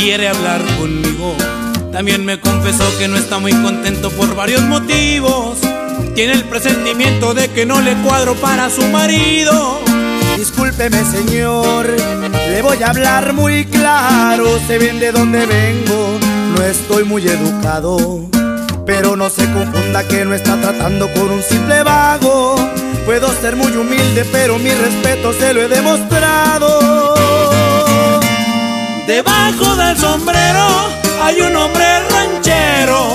Quiere hablar conmigo. También me confesó que no está muy contento por varios motivos. Tiene el presentimiento de que no le cuadro para su marido. Discúlpeme señor, le voy a hablar muy claro, sé bien de dónde vengo, no estoy muy educado, pero no se confunda que no está tratando con un simple vago. Puedo ser muy humilde, pero mi respeto se lo he demostrado. Debajo del sombrero hay un hombre ranchero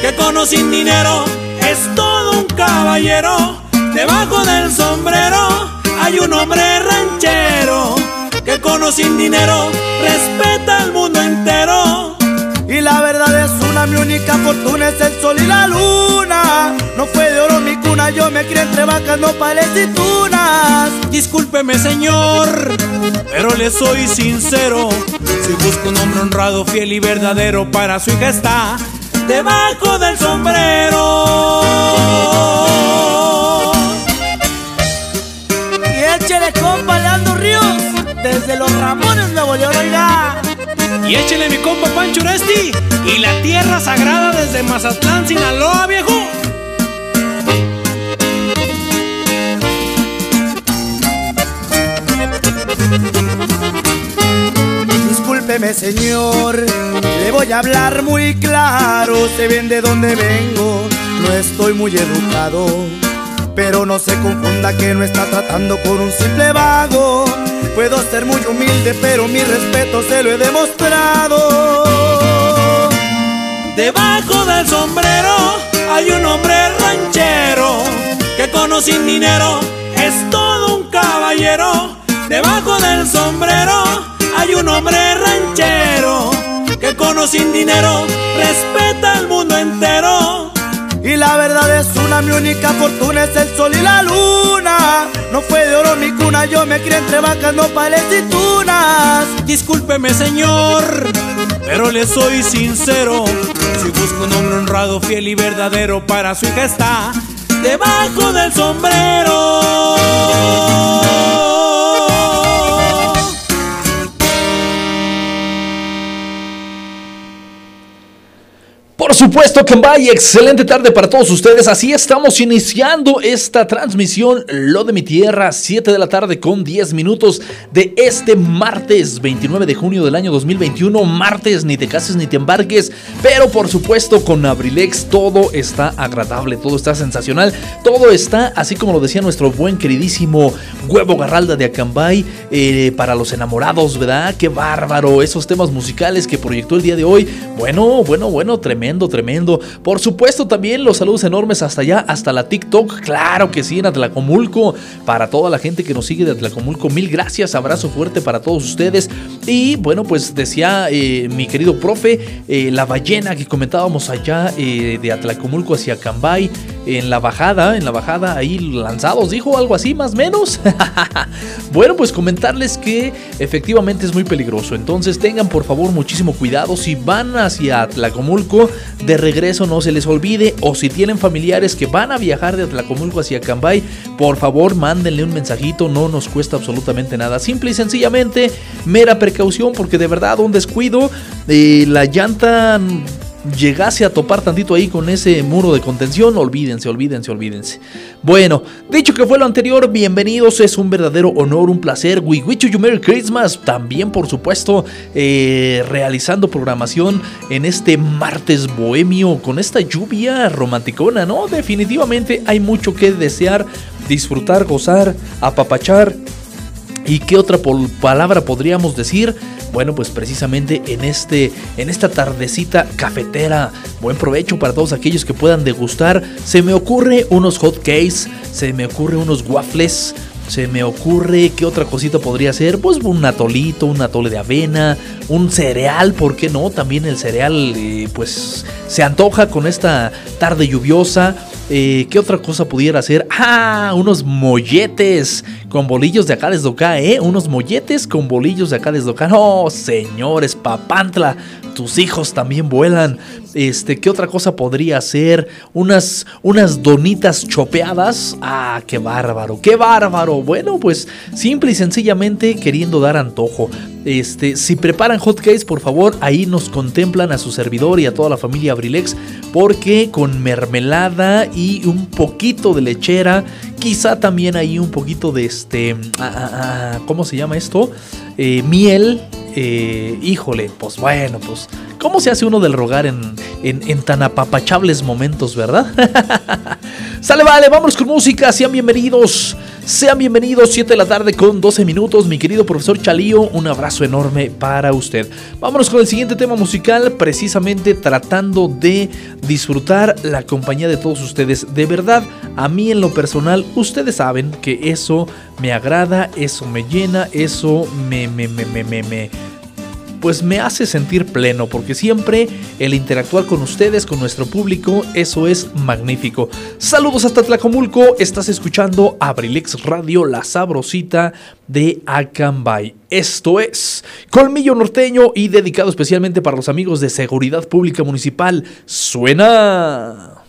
que con sin dinero es todo un caballero. Debajo del sombrero hay un hombre ranchero que con sin dinero respeta al mundo entero. Y la verdad es una, mi única fortuna es el sol y la luna. No fue de oro mi cuna, yo me crié entre vacas, nopales y tunas. Discúlpeme señor, pero le soy sincero. Si busco un hombre honrado, fiel y verdadero para su hija está debajo del sombrero. Y échele compa Leandro Ríos, desde los Ramones Nuevo León, oiga. Y échele mi compa Pancho Uresti y la tierra sagrada desde Mazatlán, Sinaloa, viejo. Señor, le voy a hablar muy claro, sé bien de dónde vengo, no estoy muy educado, pero no se confunda que no está tratando con un simple vago. Puedo ser muy humilde, pero mi respeto se lo he demostrado. Debajo del sombrero hay un hombre ranchero que con o sin dinero es todo un caballero. Debajo del sombrero hay un hombre ranchero que con sin dinero respeta al mundo entero. Y la verdad es una, mi única fortuna es el sol y la luna. No fue de oro mi cuna, yo me crié entre vacas, nopales y tunas. Discúlpeme señor, pero le soy sincero. Si busco un hombre honrado, fiel y verdadero para su hija está debajo del sombrero. Por supuesto, Cambay, excelente tarde para todos ustedes. Así estamos iniciando esta transmisión, Lo de mi Tierra, 7 de la tarde con 10 minutos de este martes 29 de junio del año 2021. Martes, ni te cases ni te embarques, pero por supuesto con Abrilex todo está agradable, todo está sensacional, todo está, así como lo decía nuestro buen queridísimo Huevo Garralda de Acambay, eh, para los enamorados, ¿verdad? Qué bárbaro, esos temas musicales que proyectó el día de hoy. Bueno, bueno, bueno, tremendo, tremendo. Por supuesto, también los saludos enormes hasta allá, hasta la TikTok. Claro que sí, en Atlacomulco. Para toda la gente que nos sigue de Atlacomulco, mil gracias. Abrazo fuerte para todos ustedes. Y bueno, pues decía eh, mi querido profe, eh, la ballena que comentábamos allá eh, de Atlacomulco hacia Cambay. en la bajada, en la bajada ahí lanzados, dijo algo así más o menos. bueno, pues comentarles que efectivamente es muy peligroso, entonces tengan por favor muchísimo cuidado si van hacia Tlacomulco, de regreso no se les olvide o si tienen familiares que van a viajar de Tlacomulco hacia Cambay, por favor mándenle un mensajito, no nos cuesta absolutamente nada, simple y sencillamente mera precaución porque de verdad un descuido, eh, la llanta llegase a topar tantito ahí con ese muro de contención, olvídense, olvídense, olvídense. Bueno, dicho que fue lo anterior, bienvenidos, es un verdadero honor, un placer. We wish you Merry Christmas. También, por supuesto, eh, realizando programación en este martes bohemio con esta lluvia romanticona, ¿no? Definitivamente hay mucho que desear, disfrutar, gozar, apapachar. ¿Y qué otra palabra podríamos decir? Bueno, pues precisamente en, este, en esta tardecita cafetera, buen provecho para todos aquellos que puedan degustar. Se me ocurre unos hot cakes, se me ocurre unos waffles, se me ocurre qué otra cosita podría ser, pues un atolito, un atole de avena, un cereal, ¿por qué no? También el cereal eh, pues se antoja con esta tarde lluviosa. Eh, ¿Qué otra cosa pudiera ser? ¡Ah! Unos molletes con bolillos de acá desde acá, ¿eh? Unos molletes con bolillos de acá desde acá. ¡Oh, señores! Papantla, tus hijos también vuelan. Este, ¿qué otra cosa podría ser? Unas, unas donitas chopeadas. ¡Ah, qué bárbaro! ¡Qué bárbaro! Bueno, pues simple y sencillamente queriendo dar antojo. Este, si preparan hotcakes, por favor, ahí nos contemplan a su servidor y a toda la familia Abrilex, porque con mermelada y un poquito de lechera, quizá también ahí un poquito de este, ah, ah, ah, ¿cómo se llama esto? Eh, miel. Eh, híjole, pues bueno, pues, ¿cómo se hace uno del rogar en, en, tan apapachables momentos, verdad? Sale, vale, vamos con música, sean bienvenidos. Sean bienvenidos, 7 de la tarde con 12 minutos, mi querido profesor Chalío, un abrazo enorme para usted. Vámonos con el siguiente tema musical, precisamente tratando de disfrutar la compañía de todos ustedes. De verdad, a mí en lo personal, ustedes saben que eso me agrada, eso me llena, eso me, me, me, me, me pues me hace sentir pleno, porque siempre el interactuar con ustedes, con nuestro público, eso es magnífico. Saludos hasta Tlacomulco, estás escuchando Abrilix Radio, la sabrosita de Acambay. Esto es Colmillo Norteño y dedicado especialmente para los amigos de Seguridad Pública Municipal. ¡Suena!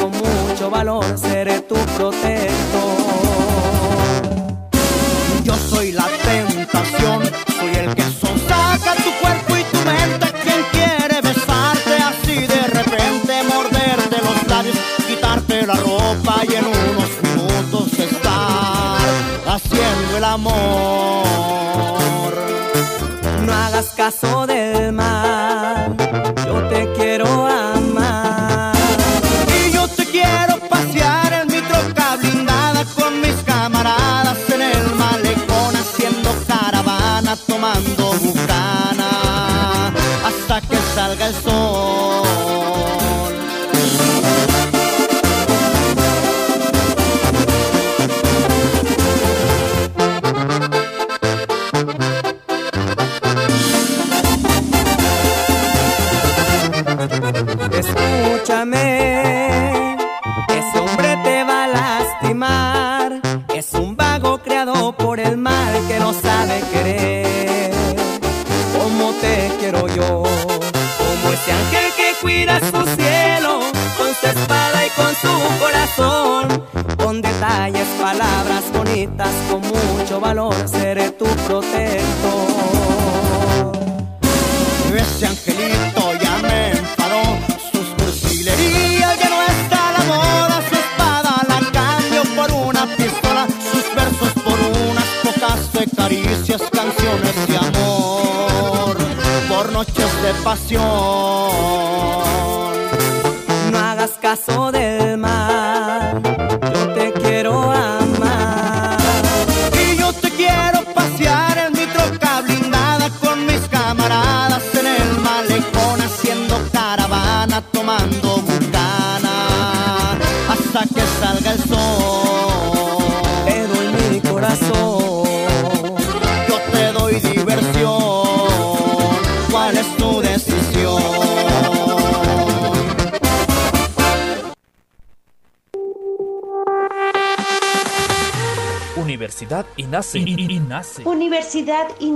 Con mucho valor, seré tu protector. Yo soy la tentación, soy el que sonsaca tu cuerpo y tu mente. Quien quiere besarte así de repente, morderte los labios, quitarte la ropa y en unos minutos estar haciendo el amor. No hagas caso del mal, Universidad INACE.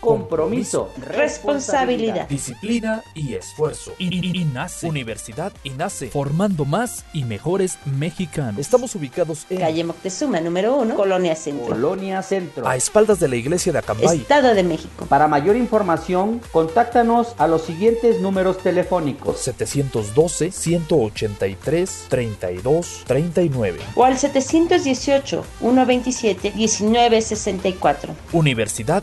Compromiso, responsabilidad. Disciplina y esfuerzo. INACE. Universidad INACE. Formando más y mejores mexicanos. Estamos ubicados en Calle Moctezuma, número 1, Colonia Centro, Colonia Centro. a espaldas de la iglesia de Acambay. Estado de México. Para mayor información, contáctanos a los siguientes números telefónicos. 712 183 32 39. O al 718-127-1964. Universidad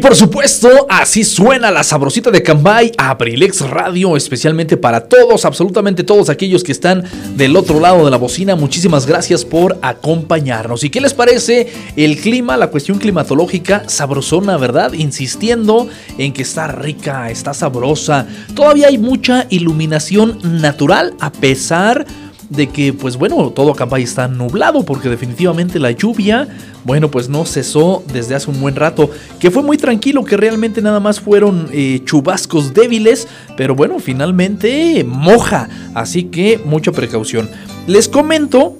Por supuesto, así suena la sabrosita de Cambay, Abrilex Radio, especialmente para todos, absolutamente todos aquellos que están del otro lado de la bocina. Muchísimas gracias por acompañarnos. ¿Y qué les parece el clima, la cuestión climatológica? Sabrosona, ¿verdad? Insistiendo en que está rica, está sabrosa. Todavía hay mucha iluminación natural a pesar de que, pues bueno, todo Acambay está nublado porque definitivamente la lluvia, bueno, pues no cesó desde hace un buen rato, que fue muy tranquilo, que realmente nada más fueron eh, chubascos débiles, pero bueno, finalmente moja, así que mucha precaución. Les comento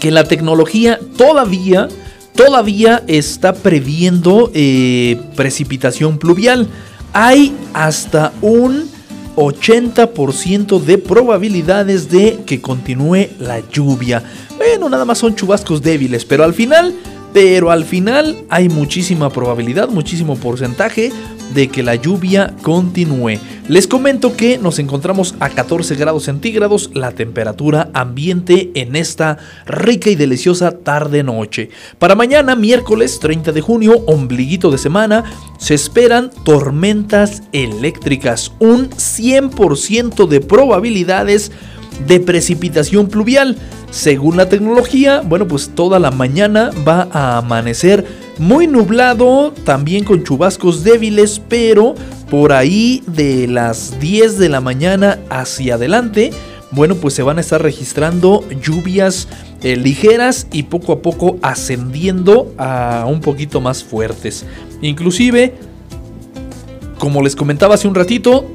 que la tecnología todavía, todavía está previendo eh, precipitación pluvial. Hay hasta un 80% de probabilidades de que continúe la lluvia. Bueno, nada más son chubascos débiles, pero al final, pero al final hay muchísima probabilidad, muchísimo porcentaje de que la lluvia continúe. Les comento que nos encontramos a 14 grados centígrados la temperatura ambiente en esta rica y deliciosa tarde-noche. Para mañana, miércoles 30 de junio, ombliguito de semana, se esperan tormentas eléctricas, un 100% de probabilidades de precipitación pluvial. Según la tecnología, bueno, pues toda la mañana va a amanecer muy nublado, también con chubascos débiles, pero por ahí de las 10 de la mañana hacia adelante, bueno, pues se van a estar registrando lluvias eh, ligeras y poco a poco ascendiendo a un poquito más fuertes. Inclusive, como les comentaba hace un ratito,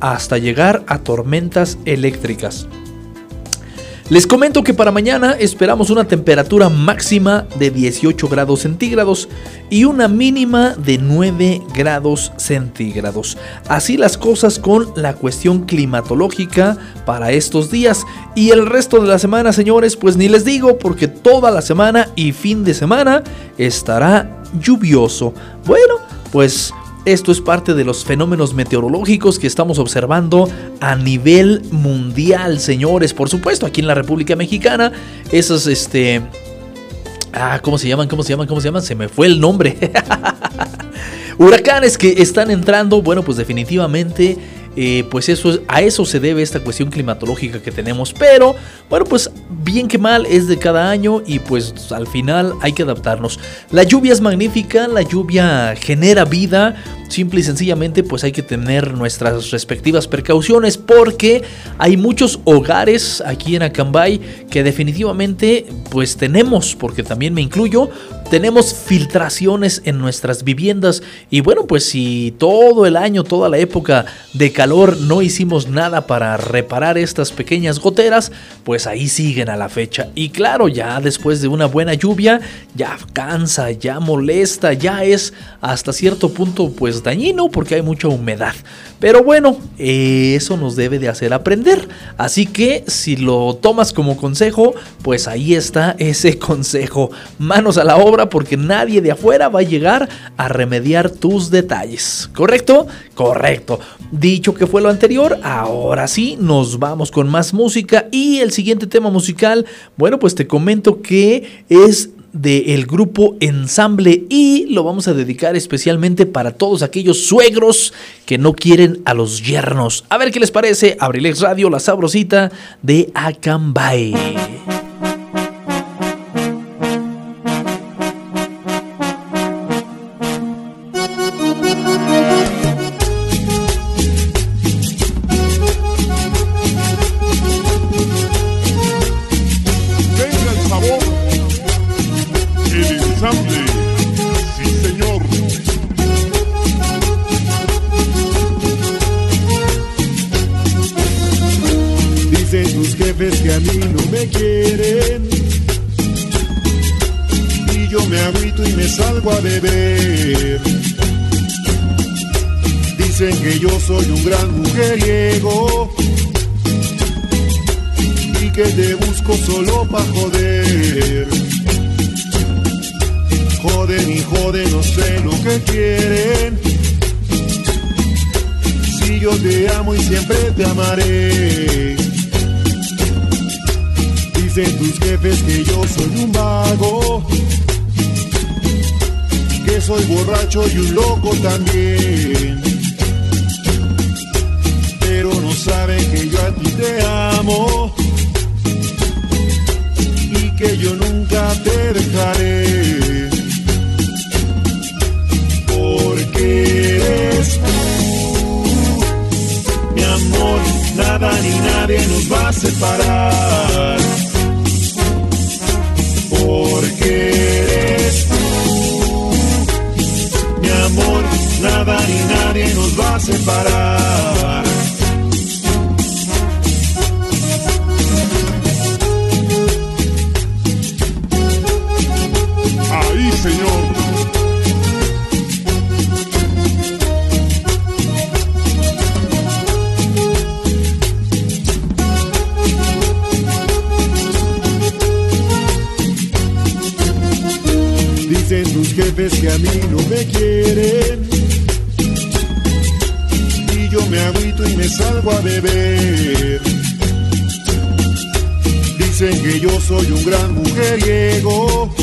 hasta llegar a tormentas eléctricas. Les comento que para mañana esperamos una temperatura máxima de 18 grados centígrados y una mínima de 9 grados centígrados. Así las cosas con la cuestión climatológica para estos días. Y el resto de la semana, señores, pues ni les digo porque toda la semana y fin de semana estará lluvioso. Bueno, pues esto es parte de los fenómenos meteorológicos que estamos observando a nivel mundial, señores. Por supuesto, aquí en la República Mexicana, esos, este... Ah, ¿cómo se llaman? ¿Cómo se llaman? ¿Cómo se llaman? Se me fue el nombre. Huracanes que están entrando, bueno, pues definitivamente pues eso es- a eso se debe esta cuestión climatológica que tenemos. Pero bueno, pues bien que mal es de cada año y pues al final hay que adaptarnos. La lluvia es magnífica, la lluvia genera vida simple y sencillamente pues hay que tener nuestras respectivas precauciones porque hay muchos hogares aquí en Acambay que definitivamente pues tenemos, porque también me incluyo, tenemos filtraciones en nuestras viviendas y bueno pues si todo el año, toda la época de calor no hicimos nada para reparar estas pequeñas goteras, pues ahí siguen a la fecha. Y claro, ya después de una buena lluvia, ya cansa, ya molesta, ya es hasta cierto punto pues dañino porque hay mucha humedad. Pero bueno, eso nos debe de hacer aprender. Así que si lo tomas como consejo, pues ahí está ese consejo. Manos a la obra porque nadie de afuera va a llegar a remediar tus detalles. ¿Correcto? Correcto. Dicho que fue lo anterior, ahora sí nos vamos con más música y el siguiente tema musical, bueno, pues te comento que es del grupo Ensamble y lo vamos a dedicar especialmente para todos aquellos suegros que no quieren a los yernos. A ver qué les parece. Abrilex Radio, la sabrosita de Acambay. Dicen que yo soy un gran mujeriego. Y que te busco solo pa' joder. Joden y joden, no sé lo que quieren. Si yo te amo y siempre te amaré. Dicen tus jefes que yo soy un vago, soy borracho y un loco también. Pero no saben que yo a ti te amo y que yo nunca te dejaré. Porque eres tú, mi amor, nada ni nadie nos va a separar. Porque eres nada ni nadie nos va a separar. Ahí, señor. Dicen tus jefes que a mí no me quieren. Me agüito y me salgo a beber. Dicen que yo soy un gran mujeriego.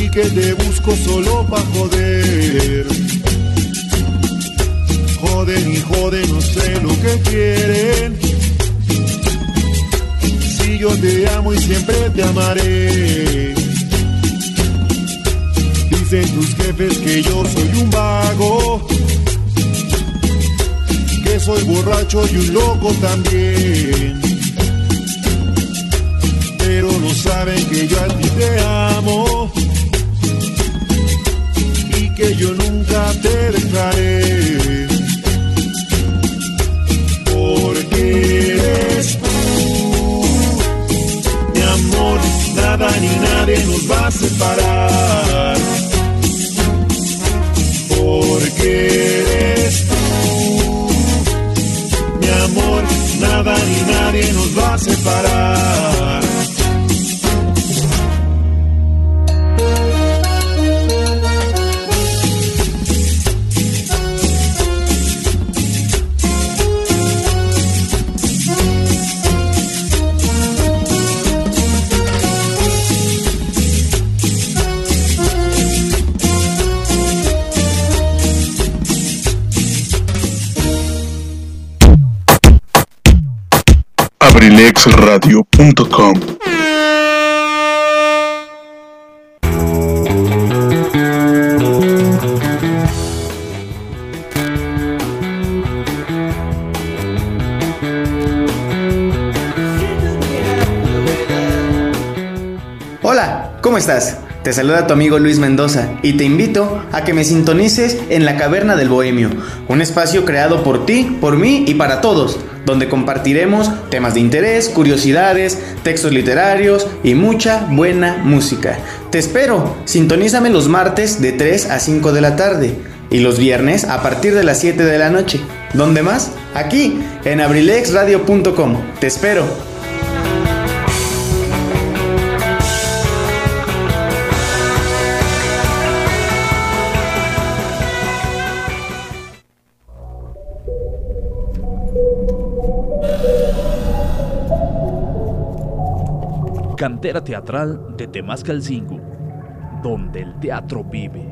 Y que te busco solo pa' joder. Joden y joden, no sé lo que quieren. Si yo te amo y siempre te amaré. Dicen tus jefes que yo soy un vago, soy borracho y un loco también. Pero no saben que yo a ti te amo y que yo nunca te dejaré. Porque eres tú, mi amor, nada ni nadie nos va a separar. Porque eres nada ni nadie nos va a separar. trilexradio.com Hola, ¿cómo estás? Te saluda tu amigo Luis Mendoza y te invito a que me sintonices en la Caverna del Bohemio, un espacio creado por ti, por mí y para todos donde compartiremos temas de interés, curiosidades, textos literarios y mucha buena música. Te espero, sintonízame los martes de 3 a 5 de la tarde y los viernes a partir de las 7 de la noche. ¿Dónde más? Aquí, en abrilexradio.com. Te espero. Cantera teatral de Temascalcingo, donde el teatro vive.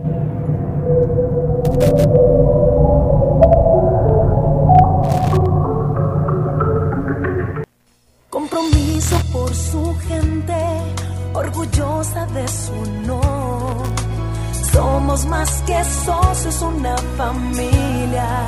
Compromiso por su gente, orgullosa de su honor. Somos más que socios, una familia.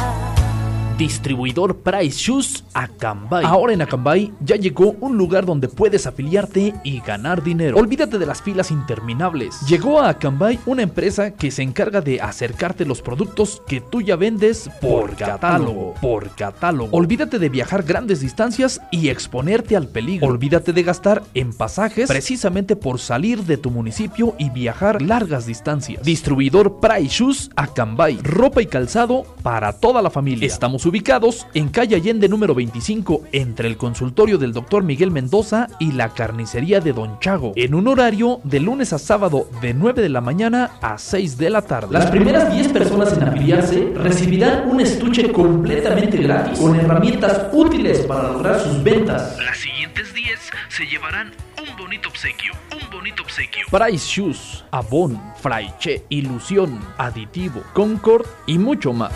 Distribuidor Price Shoes Acambay. Ahora en Acambay ya llegó un lugar donde puedes afiliarte y ganar dinero. Olvídate de las filas interminables. Llegó a Acambay una empresa que se encarga de acercarte los productos que tú ya vendes por catálogo. Por catálogo. Olvídate de viajar grandes distancias y exponerte al peligro. Olvídate de gastar en pasajes precisamente por salir de tu municipio y viajar largas distancias. Distribuidor Price Shoes Acambay. Ropa y calzado para toda la familia. Estamos ubicados en calle Allende número 25 entre el consultorio del doctor Miguel Mendoza y la carnicería de Don Chago, en un horario de lunes a sábado de 9 de la mañana a 6 de la tarde. Las primeras 10 personas en afiliarse recibirán un estuche completamente gratis con herramientas útiles para lograr sus ventas. Las siguientes 10 se llevarán un bonito obsequio, un bonito obsequio. Price Shoes, Avon, Fraiche, Ilusión, Aditivo, Concord y mucho más.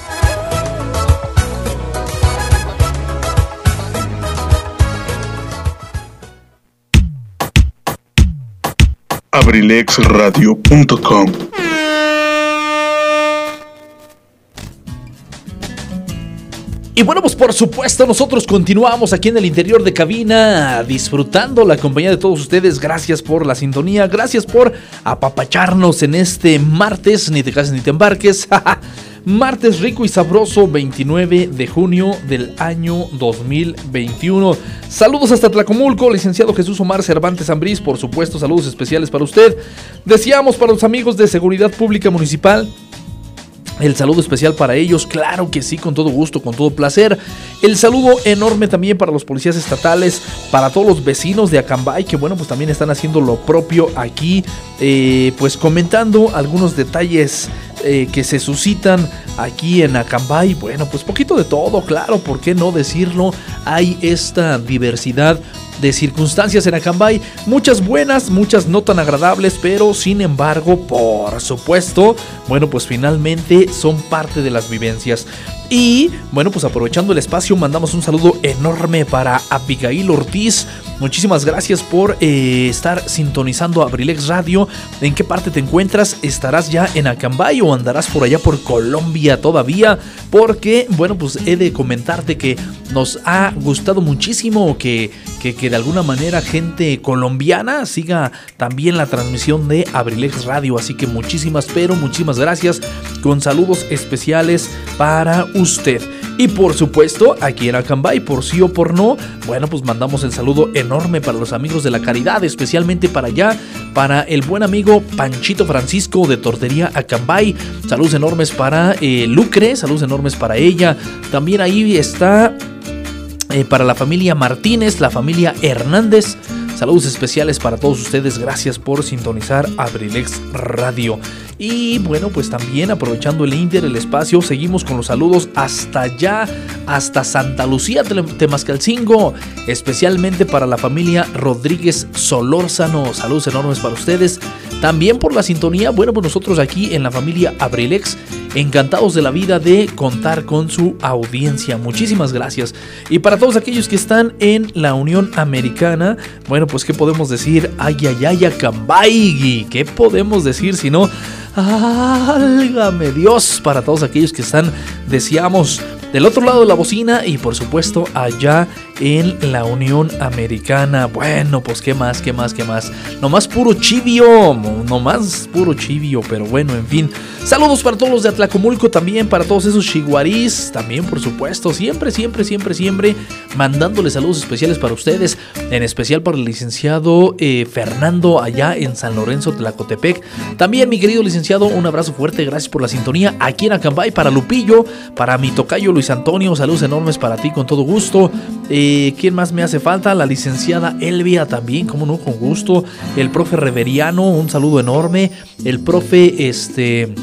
abrilexradio.com Y bueno, pues por supuesto, nosotros continuamos aquí en el interior de cabina disfrutando la compañía de todos ustedes. Gracias por la sintonía, gracias por apapacharnos en este martes, ni te cases ni te embarques. martes rico y sabroso 29 de junio del año 2021. Saludos hasta Tlacomulco, licenciado Jesús Omar Cervantes Ambrís, por supuesto, saludos especiales para usted. Deseamos para los amigos de Seguridad Pública Municipal el saludo especial para ellos, claro que sí, con todo gusto, con todo placer. El saludo enorme también para los policías estatales, para todos los vecinos de Acambay, que bueno, pues también están haciendo lo propio aquí, eh, pues comentando algunos detalles eh, que se suscitan aquí en Acambay. Bueno, pues poquito de todo, claro, ¿por qué no decirlo? Hay esta diversidad de circunstancias en Acambay, muchas buenas, muchas no tan agradables, pero sin embargo, por supuesto, bueno, pues finalmente son parte de las vivencias. Y bueno, pues aprovechando el espacio, mandamos un saludo enorme para Abigail Ortiz. Muchísimas gracias por eh, estar sintonizando Abrilex Radio. ¿En qué parte te encuentras? ¿Estarás ya en Acambay o andarás por allá por Colombia todavía? Porque, bueno, pues he de comentarte que nos ha gustado muchísimo que, que, que de alguna manera gente colombiana siga también la transmisión de Abrilex Radio. Así que muchísimas, pero muchísimas gracias. Con saludos especiales para usted. Y por supuesto, aquí en Acambay, por sí o por no, bueno, pues mandamos el saludo enorme para los amigos de la caridad, especialmente para allá, para el buen amigo Panchito Francisco de Tortería Acambay. Saludos enormes para eh, Lucre, saludos enormes para ella. También ahí está eh, para la familia Martínez, la familia Hernández. Saludos especiales para todos ustedes. Gracias por sintonizar Abrilex Radio. Y bueno, pues también aprovechando el Inter, el espacio, seguimos con los saludos hasta allá, hasta Santa Lucía, Temascalcingo, especialmente para la familia Rodríguez Solórzano. Saludos enormes para ustedes. También por la sintonía, bueno, pues nosotros aquí en la familia Abrilex, encantados de la vida de contar con su audiencia. Muchísimas gracias. Y para todos aquellos que están en la Unión Americana, bueno, pues qué podemos decir, ay, ay, ay, Acambay, ¿qué podemos decir si no? Álgame Dios para todos aquellos que están, deseamos del otro lado de la bocina y por supuesto allá en la Unión Americana. Bueno, pues qué más, qué más, qué más. Nomás puro chivio, nomás puro chivio, pero bueno, en fin. Saludos para todos los de Atlacomulco también, para todos esos chiguarís, también por supuesto, siempre, siempre, siempre, siempre mandándole saludos especiales para ustedes, en especial para el licenciado eh, Fernando allá en San Lorenzo, Tlacotepec. También mi querido licenciado, un abrazo fuerte, gracias por la sintonía aquí en Acambay, para Lupillo, para mi tocayo Luis Antonio, saludos enormes para ti con todo gusto. Eh, ¿Quién más me hace falta? La licenciada Elvia también, como no, con gusto. El profe Reveriano, un saludo enorme. El profe, este...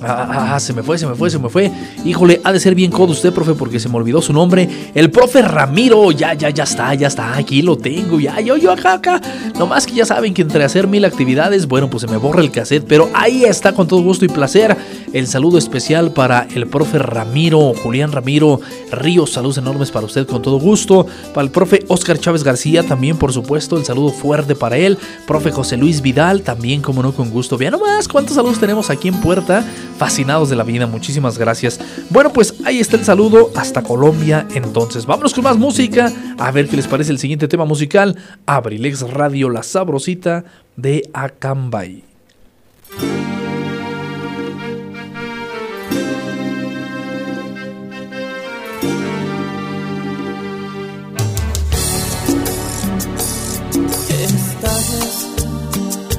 Ah, ah, ah, se me fue, se me fue, se me fue. Híjole, ha de ser bien codo usted, profe, porque se me olvidó su nombre. El profe Ramiro, ya, ya, ya está, ya está. Aquí lo tengo, ya, yo, yo, acá, acá. Nomás que ya saben que entre hacer mil actividades, bueno, pues se me borra el cassette, pero ahí está con todo gusto y placer. El saludo especial para el profe Ramiro, Julián Ramiro Ríos. Saludos enormes para usted con todo gusto. Para el profe Oscar Chávez García, también, por supuesto, el saludo fuerte para él. Profe José Luis Vidal, también, como no, con gusto. Vean nomás cuántos saludos tenemos aquí en Puerta fascinados de la vida. Muchísimas gracias. Bueno, pues ahí está el saludo hasta Colombia. Entonces, vámonos con más música. A ver qué les parece el siguiente tema musical. Abrilex Radio, la sabrosita de Acambay.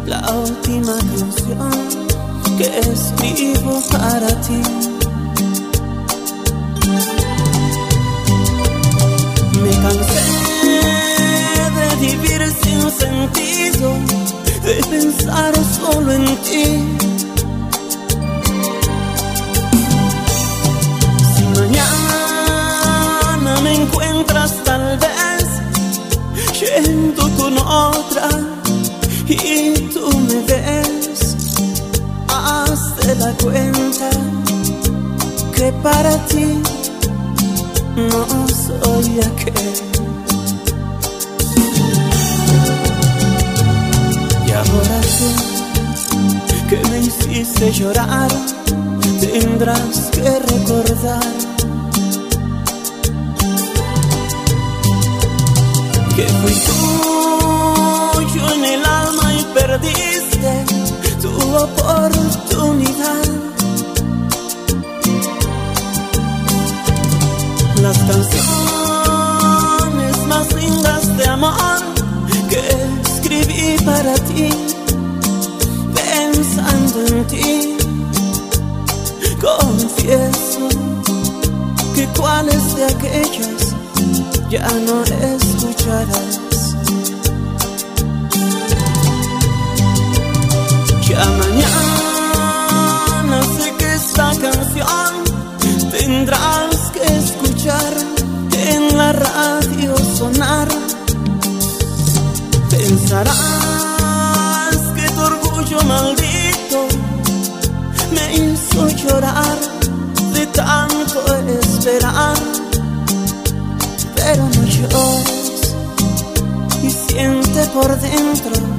La última canción que escribo para ti. Me cansé de vivir sin sentido, de pensar solo en ti. Si mañana me encuentras tal vez yendo con otra y tú me ves, hazte la cuenta que para ti no soy aquel. Y ahora tú que me hiciste llorar, tendrás que recordar que fui tuyo en el alma y perdiste tu oportunidad. Las canciones más lindas de amor que escribí para ti, pensando en ti, confieso que cuáles de aquellas ya no escucharás. Ya mañana sé que esta canción tendrás que escuchar en la radio sonar. Pensarás que tu orgullo maldito me hizo llorar de tanto esperar. Pero no llores y siente por dentro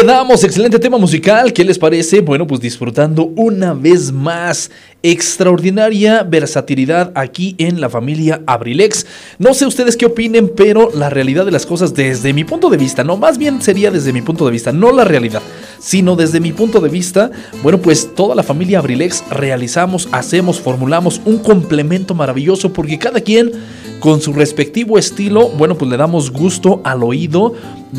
quedamos. Excelente tema musical. ¿Qué les parece? Bueno, pues disfrutando una vez más extraordinaria versatilidad aquí en la familia Abrilex. No sé ustedes qué opinen, pero la realidad de las cosas desde mi punto de vista, no, más bien sería desde mi punto de vista, no la realidad, sino desde mi punto de vista, bueno, pues toda la familia Abrilex realizamos, hacemos, formulamos un complemento maravilloso porque cada quien con su respectivo estilo, bueno, pues le damos gusto al oído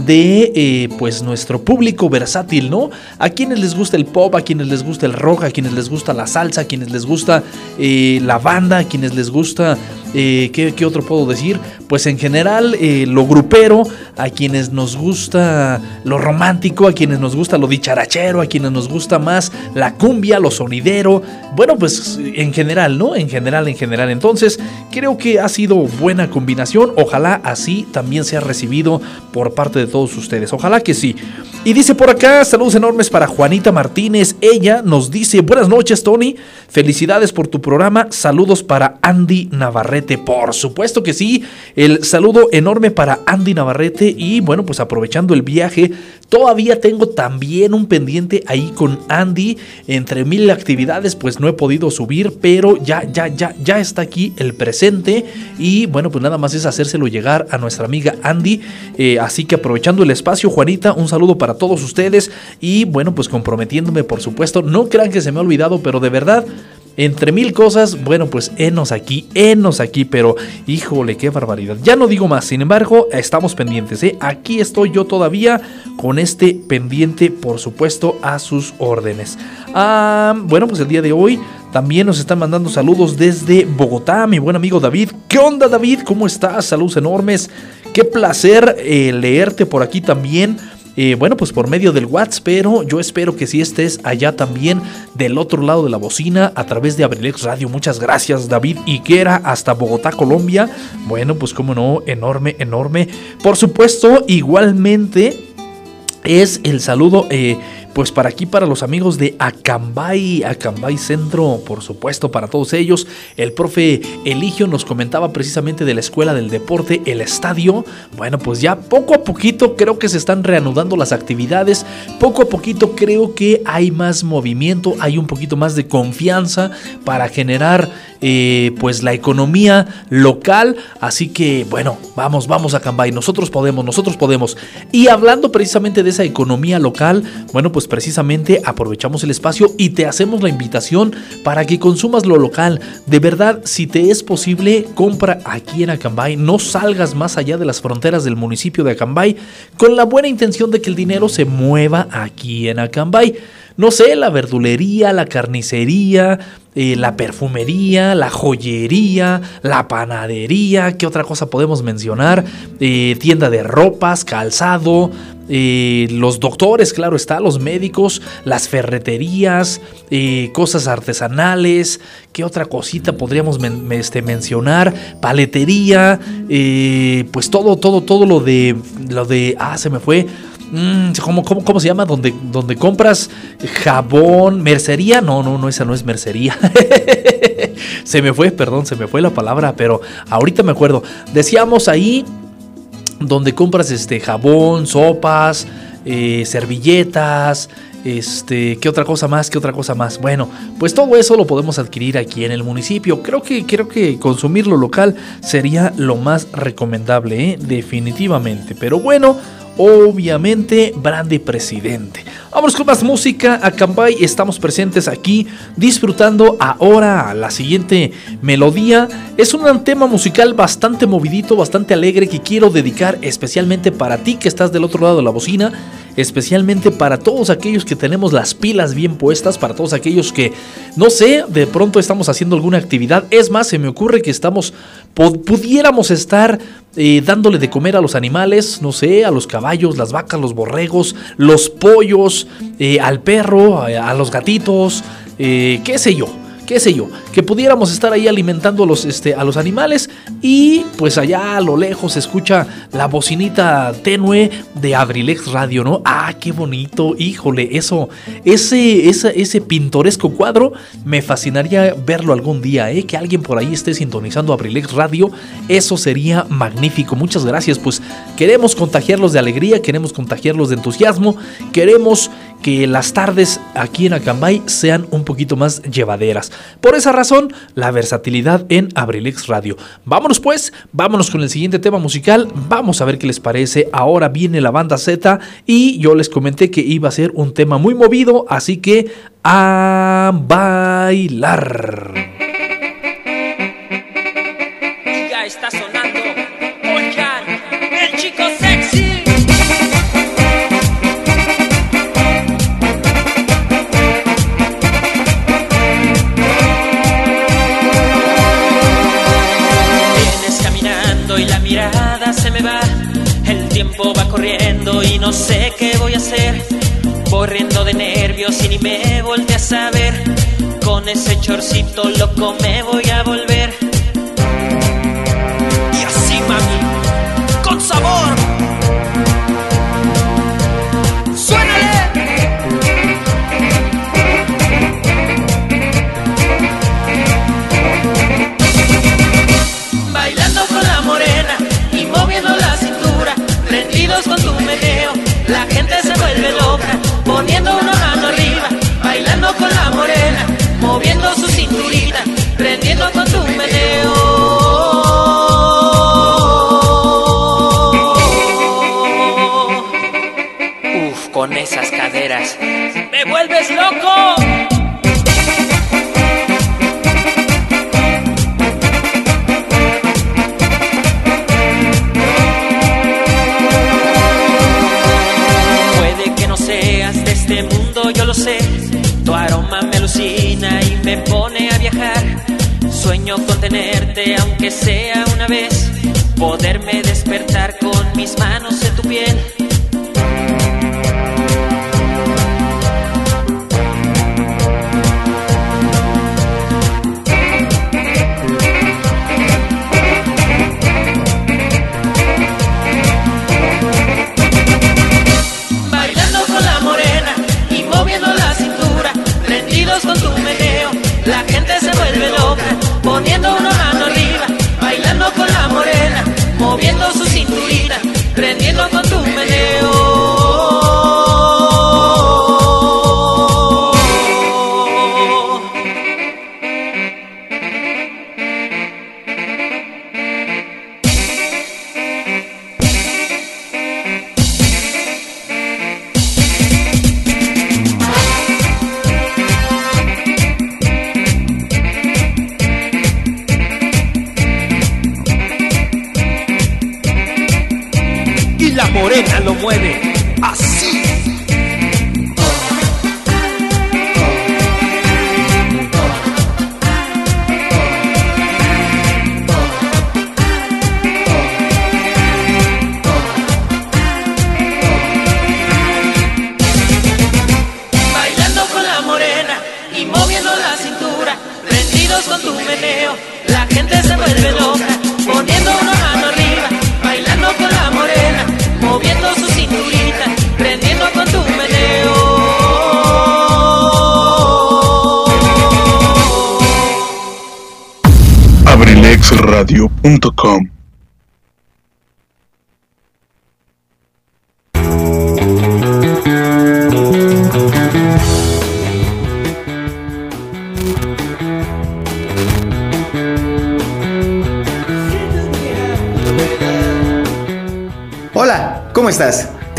de eh, pues nuestro público versátil, ¿no? A quienes les gusta el pop, a quienes les gusta el rock, a quienes les gusta la salsa, a quienes les gusta eh, la banda, a quienes les gusta, eh, ¿qué, otro puedo decir? Pues en general eh, lo grupero, a quienes nos gusta lo romántico, a quienes nos gusta lo dicharachero, a quienes nos gusta más la cumbia, lo sonidero, bueno, pues en general, ¿no? En general, en general. Entonces, creo que ha sido buena combinación, ojalá así también sea recibido por parte de todos ustedes, ojalá que sí. Y dice por acá, saludos enormes para Juanita Martínez. Ella nos dice, buenas noches Tony, felicidades por tu programa, saludos para Andy Navarrete. Por supuesto que sí, el saludo enorme para Andy Navarrete y bueno, pues aprovechando el viaje, todavía tengo también un pendiente ahí con Andy. Entre mil actividades, pues no he podido subir, pero ya, ya, ya, ya está aquí el presente y bueno, pues nada más es hacérselo llegar a nuestra amiga Andy. Eh, así que aprovechando el espacio, Juanita, un saludo para todos ustedes y bueno, pues comprometiéndome, por supuesto, no crean que se me ha olvidado, pero de verdad, entre mil cosas, bueno, pues enos aquí, enos aquí, pero híjole, qué barbaridad. Ya no digo más, sin embargo, estamos pendientes, ¿eh? Aquí estoy yo todavía con este pendiente, por supuesto, a sus órdenes. Ah, bueno, pues el día de hoy también nos están mandando saludos desde Bogotá, mi buen amigo David. ¿Qué onda, David? ¿Cómo estás? Saludos enormes. Qué placer eh, leerte por aquí también. Bueno, pues por medio del WhatsApp, pero yo espero que si estés allá también del otro lado de la bocina a través de Abrilex Radio. Muchas gracias, David Higuera, hasta Bogotá, Colombia. Bueno, pues como no, enorme, enorme. Por supuesto, igualmente es el saludo. Eh, pues para aquí, para los amigos de Acambay, Acambay Centro, por supuesto, para todos ellos. El profe Eligio nos comentaba precisamente de la Escuela del Deporte, el estadio. Bueno, pues ya poco a poquito creo que se están reanudando las actividades. Poco a poquito creo que hay más movimiento, hay un poquito más de confianza para generar eh, pues la economía local. Así que bueno, vamos, vamos a Acambay. Nosotros podemos, nosotros podemos. Y hablando precisamente de esa economía local, bueno, pues precisamente aprovechamos el espacio y te hacemos la invitación para que consumas lo local. De verdad, si te es posible, compra aquí en Acambay. No salgas más allá de las fronteras del municipio de Acambay con la buena intención de que el dinero se mueva aquí en Acambay. No sé, la verdulería, la carnicería, eh, la perfumería, la joyería, la panadería, ¿qué otra cosa podemos mencionar? Eh, tienda de ropas, calzado, eh, los doctores, claro está, los médicos, las ferreterías, eh, cosas artesanales, ¿qué otra cosita podríamos este, mencionar? Paletería, eh, pues todo, todo, todo lo de, lo de, ah, se me fue. Mm, ¿cómo, cómo, cómo se llama? Donde, donde compras jabón, mercería. No, no, no, esa no es mercería. se me fue, perdón, se me fue la palabra, pero ahorita me acuerdo. Decíamos ahí donde compras este jabón, sopas, eh, servilletas, este, ¿qué otra cosa más? ¿Qué otra cosa más? Bueno, pues todo eso lo podemos adquirir aquí en el municipio. Creo que, creo que consumir lo local sería lo más recomendable, ¿eh? definitivamente. Pero bueno, obviamente, Brandy presidente. Vamos con más música. Acambay, estamos presentes aquí disfrutando ahora la siguiente melodía. Es un tema musical bastante movidito, bastante alegre que quiero dedicar especialmente para ti que estás del otro lado de la bocina especialmente para todos aquellos que tenemos las pilas bien puestas, para todos aquellos que, no sé, de pronto estamos haciendo alguna actividad. Es más, se me ocurre que estamos, pudiéramos estar eh, dándole de comer a los animales, no sé, a los caballos, las vacas, los borregos, los pollos, eh, al perro, a, los gatitos, eh, qué sé yo qué sé yo, que pudiéramos estar ahí alimentando a los, este, a los animales y pues allá a lo lejos se escucha la bocinita tenue de Abrilex Radio, ¿no? Ah, qué bonito, híjole, eso, ese, ese, ese pintoresco cuadro me fascinaría verlo algún día, ¿eh? Que alguien por ahí esté sintonizando Abrilex Radio, eso sería magnífico, muchas gracias, pues queremos contagiarlos de alegría, queremos contagiarlos de entusiasmo, queremos que las tardes aquí en Acambay sean un poquito más llevaderas. Por esa razón, la versatilidad en Abrilix Radio. Vámonos pues, vámonos con el siguiente tema musical, vamos a ver qué les parece. Ahora viene la banda Z y yo les comenté que iba a ser un tema muy movido, así que a bailar. Sé qué voy a hacer. Corriendo de nervios y ni me volteas a saber Con ese chorcito loco me voy a volver. Moviendo su cinturita, prendiendo con tu meneo. Uf, con esas caderas, me vuelves loco. Tu aroma me alucina y me pone a viajar. Sueño con tenerte, aunque sea una vez. Poderme despertar con mis manos en tu piel una mano arriba, bailando con la morena, moviendo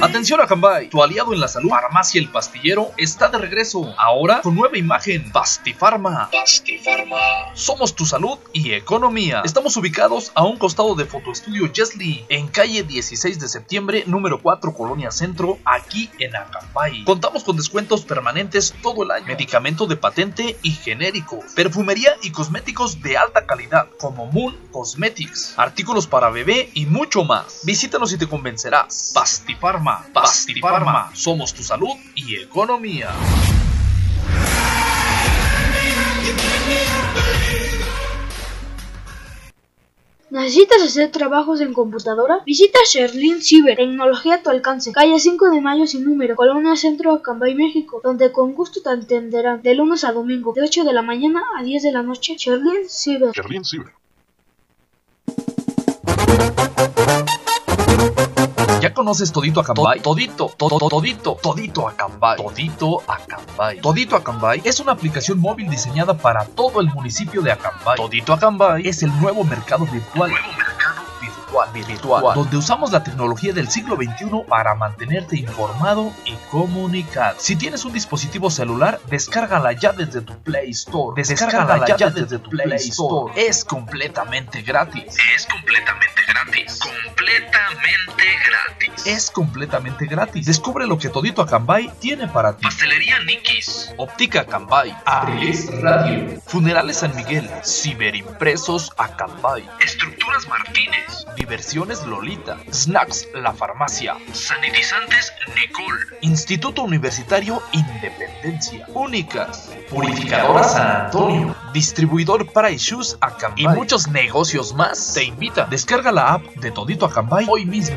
Atención a Cambay, tu aliado en la salud. Farmacia El Pastillero está de regreso. Ahora con nueva imagen. Pastifarma. Pastifarma. Somos tu salud y economía. Estamos ubicados a un costado de Fotoestudio Jesly, en calle 16 de septiembre, número 4, Colonia Centro, aquí en Acambay. Contamos con descuentos permanentes todo el año. Medicamento de patente y genérico. Perfumería y cosméticos de alta calidad, como Moon Cosmetics. Artículos para bebé y mucho más. Visítanos y te convencerás. Pastifarma. Pastifarma. Somos tu salud y economía. ¿Necesitas hacer trabajos en computadora? Visita Sherlin Cyber, tecnología a tu alcance, calle 5 de Mayo sin número, Colonia Centro, Acambay, México, donde con gusto te atenderán de lunes a domingo, de 8 de la mañana a 10 de la noche. Sherlin Cyber. Sherlin Cyber. ¿Ya conoces Todito Acambay? Todito, todo, todito, Todito Acambay. Todito Acambay. Todito Acambay es una aplicación móvil diseñada para todo el municipio de Acambay. Todito Acambay es el nuevo mercado virtual. Nuevo mercado virtual, virtual, donde usamos la tecnología del siglo XXI para mantenerte informado y comunicado. Si tienes un dispositivo celular, descárgala ya desde tu Play Store. Descárgala, ya, desde, tu Play Store. Es completamente gratis. Es completamente gratis. Completamente gratis. Es completamente gratis. Descubre lo que Todito Acambay tiene para ti. Pastelería Nikis. Óptica Acambay. Abriles Radio. Funerales San Miguel. Ciberimpresos Acambay. Estructuras Martínez. Diversiones Lolita. Snacks La Farmacia. Sanitizantes Nicole. Instituto Universitario Independencia. Únicas. Purificadora San Antonio. Distribuidor para Shoes Acambay. Y muchos negocios más. Te invita. Descarga la app de Todito Acambay hoy mismo.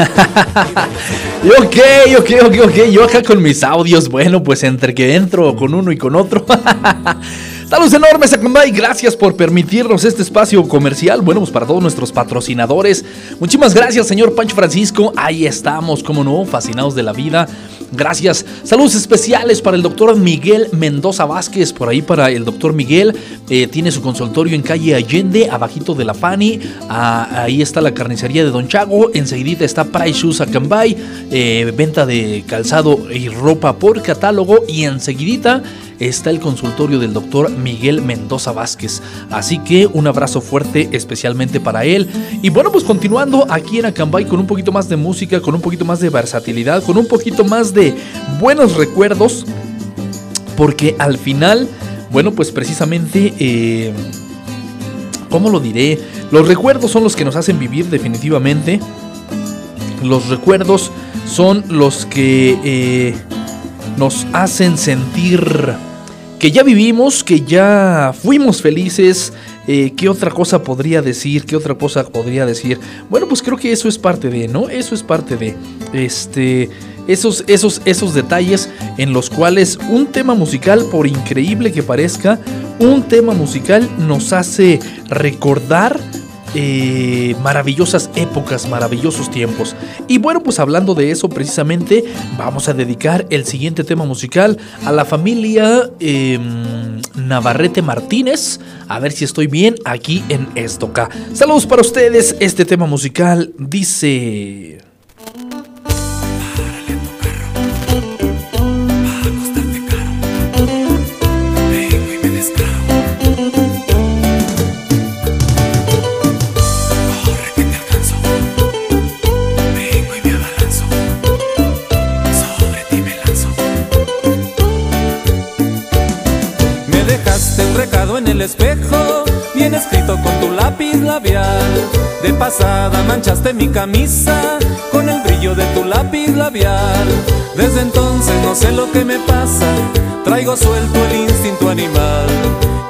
ok, ok, ok, ok. Yo acá con mis audios, bueno, pues entre que entro con uno y con otro. Saludos enormes, y Gracias por permitirnos este espacio comercial. Bueno, pues para todos nuestros patrocinadores. Muchísimas gracias, señor Pancho Francisco. Ahí estamos, como no, fascinados de la vida. Gracias. Saludos especiales para el doctor Miguel Mendoza Vázquez. Por ahí para el doctor Miguel. Eh, tiene su consultorio en calle Allende, abajito de la Fani. Ah, ahí está la carnicería de Don Chago. Enseguidita está Price Shoes Acambay. Eh, venta de calzado y ropa por catálogo. Y enseguidita está el consultorio del doctor Miguel Mendoza Vázquez. Así que un abrazo fuerte especialmente para él. Y bueno, pues continuando aquí en Acambay con un poquito más de música, con un poquito más de versatilidad, con un poquito más de buenos recuerdos. Porque al final, bueno, pues precisamente... Eh, ¿Cómo lo diré? Los recuerdos son los que nos hacen vivir definitivamente. Los recuerdos son los que eh, nos hacen sentir que ya vivimos, que ya fuimos felices. Eh, ¿Qué otra cosa podría decir? ¿Qué otra cosa podría decir? Bueno, pues creo que eso es parte de, ¿no? Eso es parte de. Este. Esos, esos, esos detalles en los cuales un tema musical, por increíble que parezca, un tema musical nos hace recordar eh, maravillosas épocas, maravillosos tiempos. Y bueno, pues hablando de eso precisamente, vamos a dedicar el siguiente tema musical a la familia em, Navarrete Martínez. A ver si estoy bien aquí en Estoca. Saludos para ustedes. Este tema musical dice... el espejo, bien escrito con tu lápiz labial. De pasada manchaste mi camisa con el brillo de tu lápiz labial. Desde entonces no sé lo que me pasa, traigo suelto el instinto animal.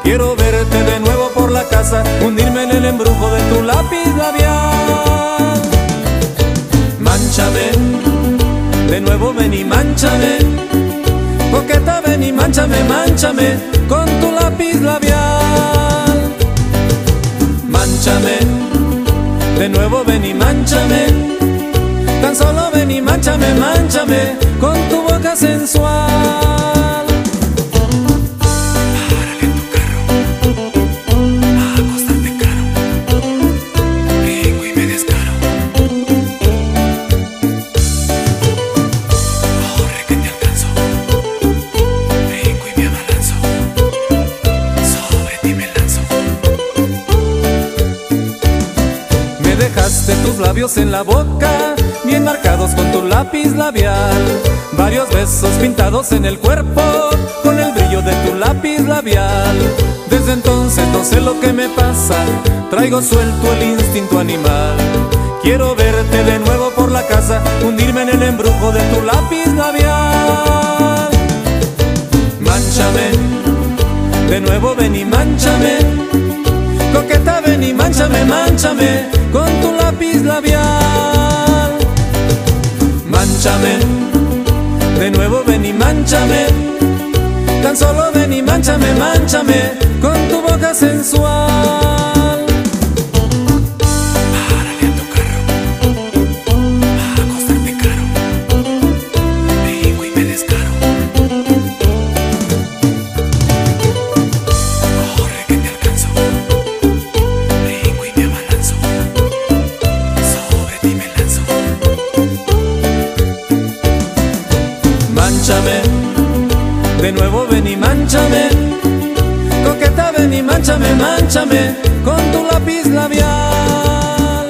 Quiero verte de nuevo por la casa, hundirme en el embrujo de tu lápiz labial. Manchame, de nuevo ven y manchame. Coqueta ven y manchame, manchame con tu lápiz labial. Manchame, de nuevo ven y manchame. Tan solo ven y manchame, manchame con tu boca sensual. Labios en la boca, bien marcados con tu lápiz labial. Varios besos pintados en el cuerpo, con el brillo de tu lápiz labial. Desde entonces no sé lo que me pasa, traigo suelto el instinto animal. Quiero verte de nuevo por la casa, hundirme en el embrujo de tu lápiz labial. Manchame, de nuevo ven y manchame. Coqueta ven y manchame, manchame con tu lápiz labial. Manchame, de nuevo ven y manchame. Tan solo ven y manchame, manchame con tu boca sensual. Manchame, manchame con tu lápiz labial.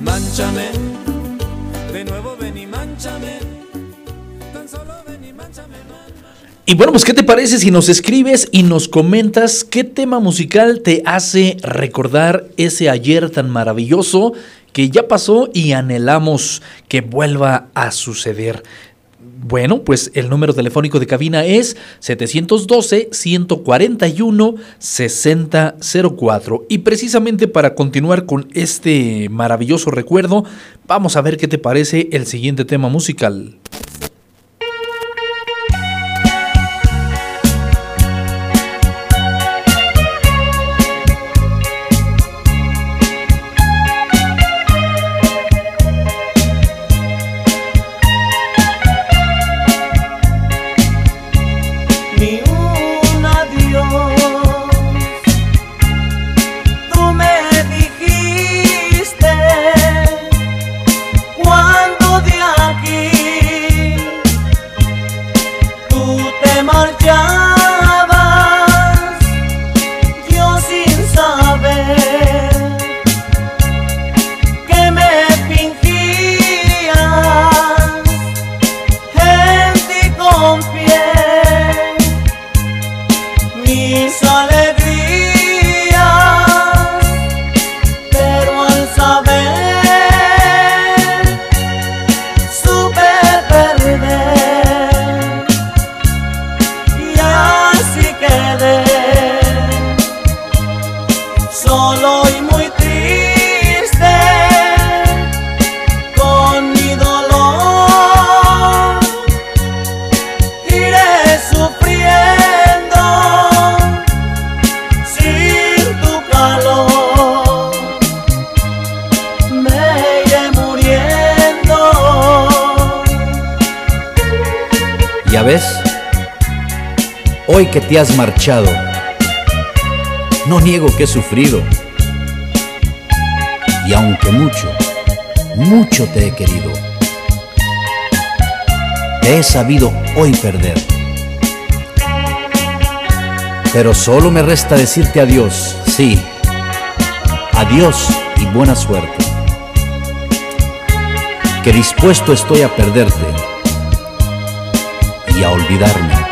Manchame, de nuevo ven y manchame. Tan solo ven y manchame, Y bueno, pues ¿qué te parece si nos escribes y nos comentas qué tema musical te hace recordar ese ayer tan maravilloso que ya pasó y anhelamos que vuelva a suceder? Bueno, pues el número telefónico de cabina es 712-141-6004. Y precisamente para continuar con este maravilloso recuerdo, vamos a ver qué te parece el siguiente tema musical. Te has marchado. No niego que he sufrido. Y aunque mucho, mucho te he querido, te he sabido hoy perder. Pero solo me resta decirte adiós, sí, adiós y buena suerte. Que dispuesto estoy a perderte y a olvidarme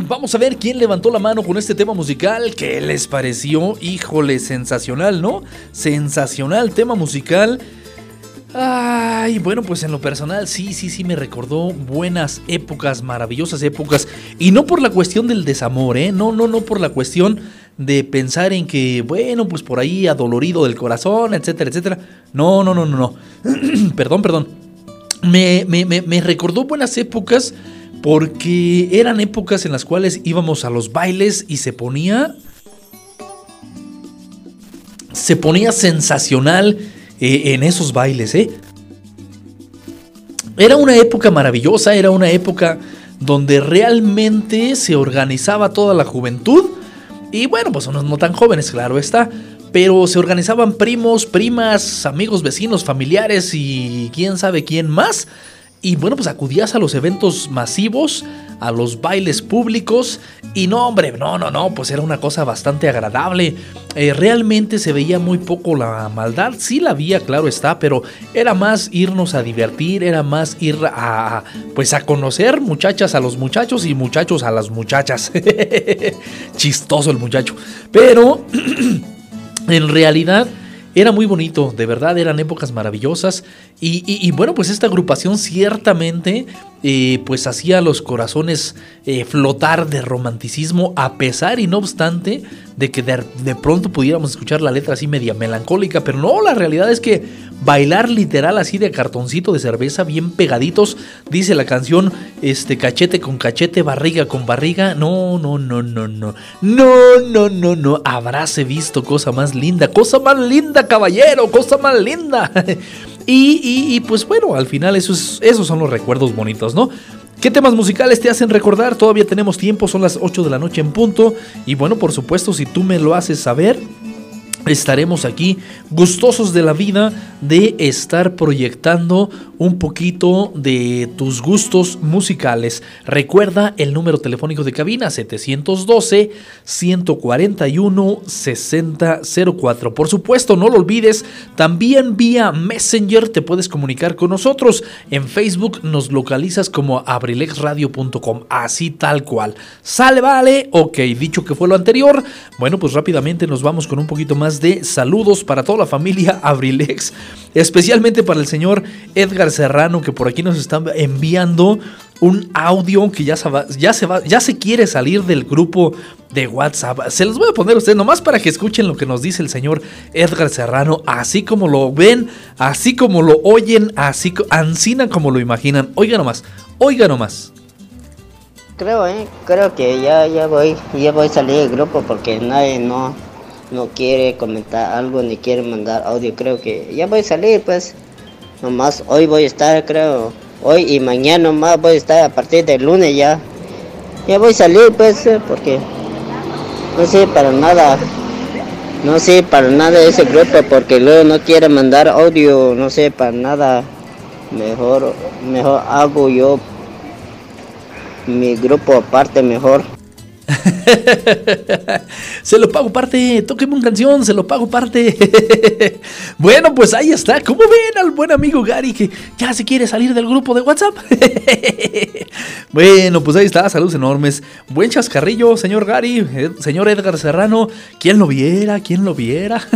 Vamos a ver quién levantó la mano con este tema musical. ¿Qué les pareció? Híjole, sensacional, ¿no? Sensacional tema musical. Ay, bueno, pues en lo personal sí, sí, sí me recordó buenas épocas, maravillosas épocas. Y no por la cuestión del desamor, ¿eh? No, no, no por la cuestión de pensar en que, bueno, pues por ahí adolorido del corazón, etcétera, etcétera. No, no, no, no, no. perdón, perdón. Me, me, me, me recordó buenas épocas porque eran épocas en las cuales íbamos a los bailes y se ponía se ponía sensacional eh, en esos bailes, ¿eh? Era una época maravillosa, era una época donde realmente se organizaba toda la juventud. Y bueno, pues unos no tan jóvenes, claro está. Pero se organizaban primos, primas, amigos, vecinos, familiares y quién sabe quién más. Y bueno, pues acudías a los eventos masivos, a los bailes públicos. Y no, hombre, no, no, no, pues era una cosa bastante agradable. Eh, realmente se veía muy poco la maldad. Sí la había, claro está, pero era más irnos a divertir, era más ir a, pues a conocer muchachas a los muchachos y muchachos a las muchachas. Chistoso el muchacho. Pero en realidad era muy bonito, de verdad eran épocas maravillosas Y, bueno, pues esta agrupación ciertamente eh, pues hacía los corazones eh, flotar de romanticismo a pesar y no obstante de que de, pronto pudiéramos escuchar la letra así media melancólica, pero no, la realidad es que bailar literal así de cartoncito de cerveza bien pegaditos, dice la canción, este cachete con cachete, barriga con barriga, no, no, no, no, no, no, no, no, no, habráse visto cosa más linda, cosa más linda, caballero, cosa más linda. Y, pues bueno, al final esos, esos son los recuerdos bonitos, ¿no? ¿Qué temas musicales te hacen recordar? Todavía tenemos tiempo, son las 8 de la noche en punto. Y bueno, por supuesto, si tú me lo haces saber, estaremos aquí gustosos de la vida de estar proyectando un poquito de tus gustos musicales. Recuerda el número telefónico de cabina 712 141 6004. Por supuesto, no lo olvides, también vía Messenger te puedes comunicar con nosotros. En Facebook nos localizas como abrilexradio.com, así tal cual. Sale, vale. Ok, dicho que fue lo anterior, bueno, pues rápidamente nos vamos con un poquito más de saludos para toda la familia Abrilex, especialmente para el señor Edgar Serrano que por aquí nos está enviando un audio que ya se va, ya se va, ya se quiere salir del grupo de WhatsApp. Se los voy a poner a ustedes nomás para que escuchen lo que nos dice el señor Edgar Serrano, así como lo ven, así como lo oyen, así ansina como lo imaginan. Oiga nomás, oiga nomás. Creo, eh, creo que ya, ya voy, ya voy a salir del grupo porque nadie no, no quiere comentar algo ni quiere mandar audio. Creo que ya voy a salir, pues. Nomás hoy voy a estar, creo. Hoy y mañana nomás voy a estar a partir del lunes ya. Ya voy a salir, pues, eh, porque no sé para nada. No sé para nada ese grupo porque luego no quiere mandar audio, no sé para nada. Mejor, mejor hago yo mi grupo aparte mejor. se lo pago parte, tóqueme una canción, se lo pago parte. bueno, pues ahí está. ¿Cómo ven al buen amigo Gary que ya se quiere salir del grupo de WhatsApp? bueno, pues ahí está, saludos enormes. Buen chascarrillo, señor Gary, señor Edgar Serrano. ¿Quién lo viera? ¿Quién lo viera?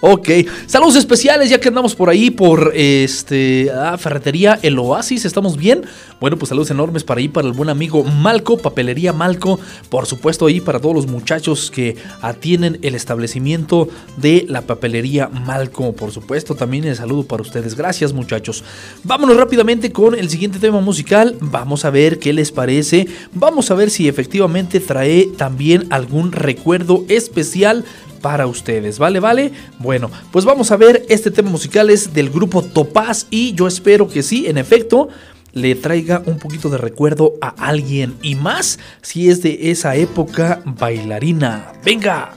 ok, saludos especiales ya que andamos por ahí por este ah, ferretería El Oasis. ¿Estamos bien? Bueno, pues saludos enormes para ahí para el buen amigo Malco, papelería Malco. Por supuesto, ahí para todos los muchachos que atienden el establecimiento de la papelería Malco. Por supuesto, también el saludo para ustedes. Gracias, muchachos. Vámonos rápidamente con el siguiente tema musical. Vamos a ver qué les parece. Vamos a ver si efectivamente trae también algún recuerdo especial para ustedes, ¿vale? ¿Vale? Bueno, pues vamos a ver, este tema musical es del grupo Topaz y yo espero que sí, en efecto, le traiga un poquito de recuerdo a alguien y más si es de esa época bailarina. ¡Venga!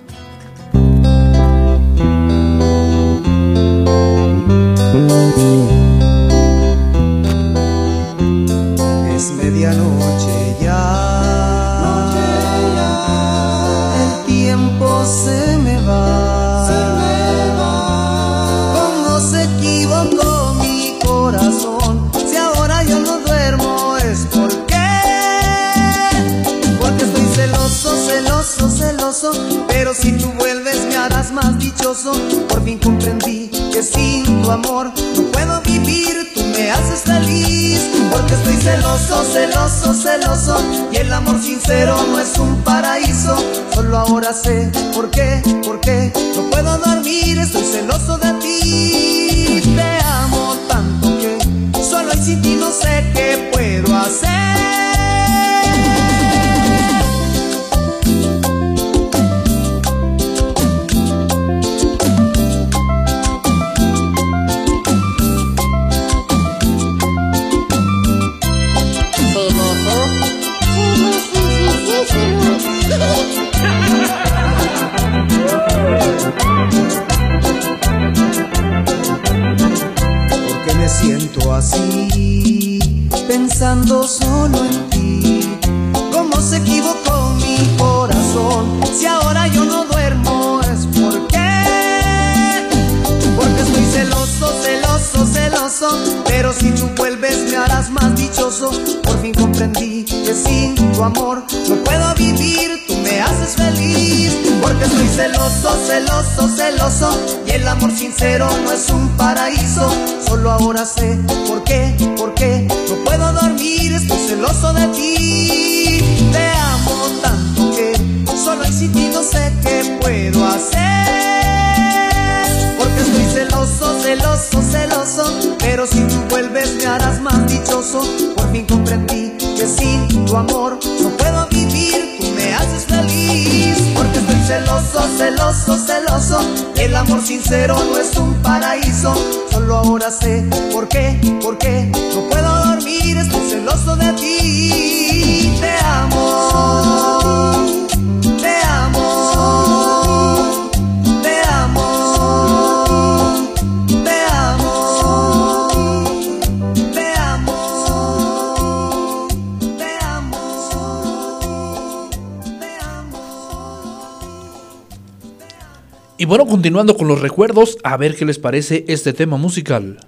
continuando con los recuerdos a ver qué les parece este tema musical.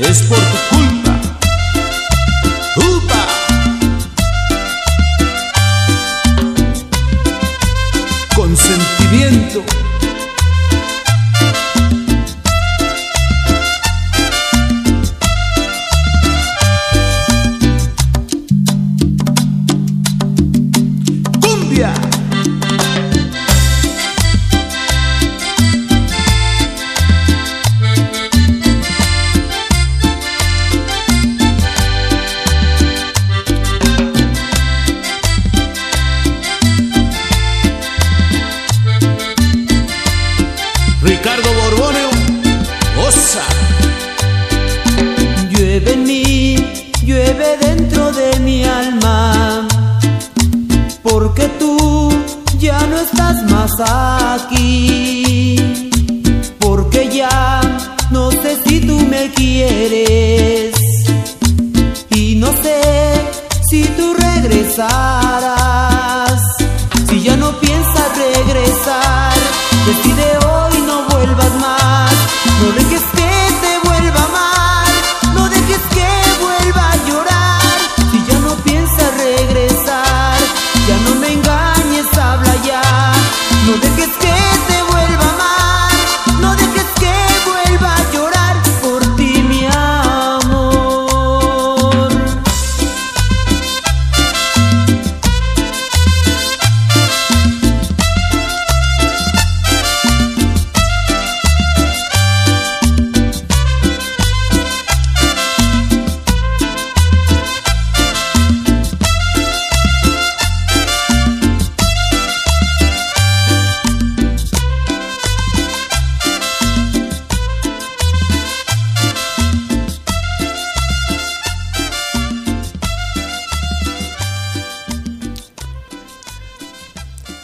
es por tu culpa.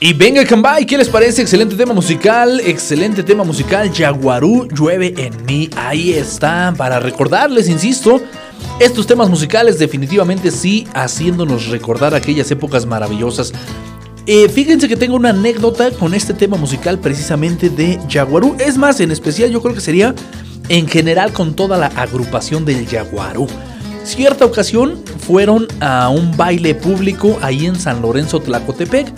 Y venga, Cambay, ¿qué les parece? Excelente tema musical, excelente tema musical. Jaguarú llueve en mí. Ahí está. Para recordarles, insisto, estos temas musicales definitivamente sí haciéndonos recordar aquellas épocas maravillosas. Eh, fíjense que tengo una anécdota con este tema musical precisamente de Jaguarú. Es más, en especial yo creo que sería en general con toda la agrupación del Jaguarú. Cierta ocasión fueron a un baile público ahí en San Lorenzo Tlacotepec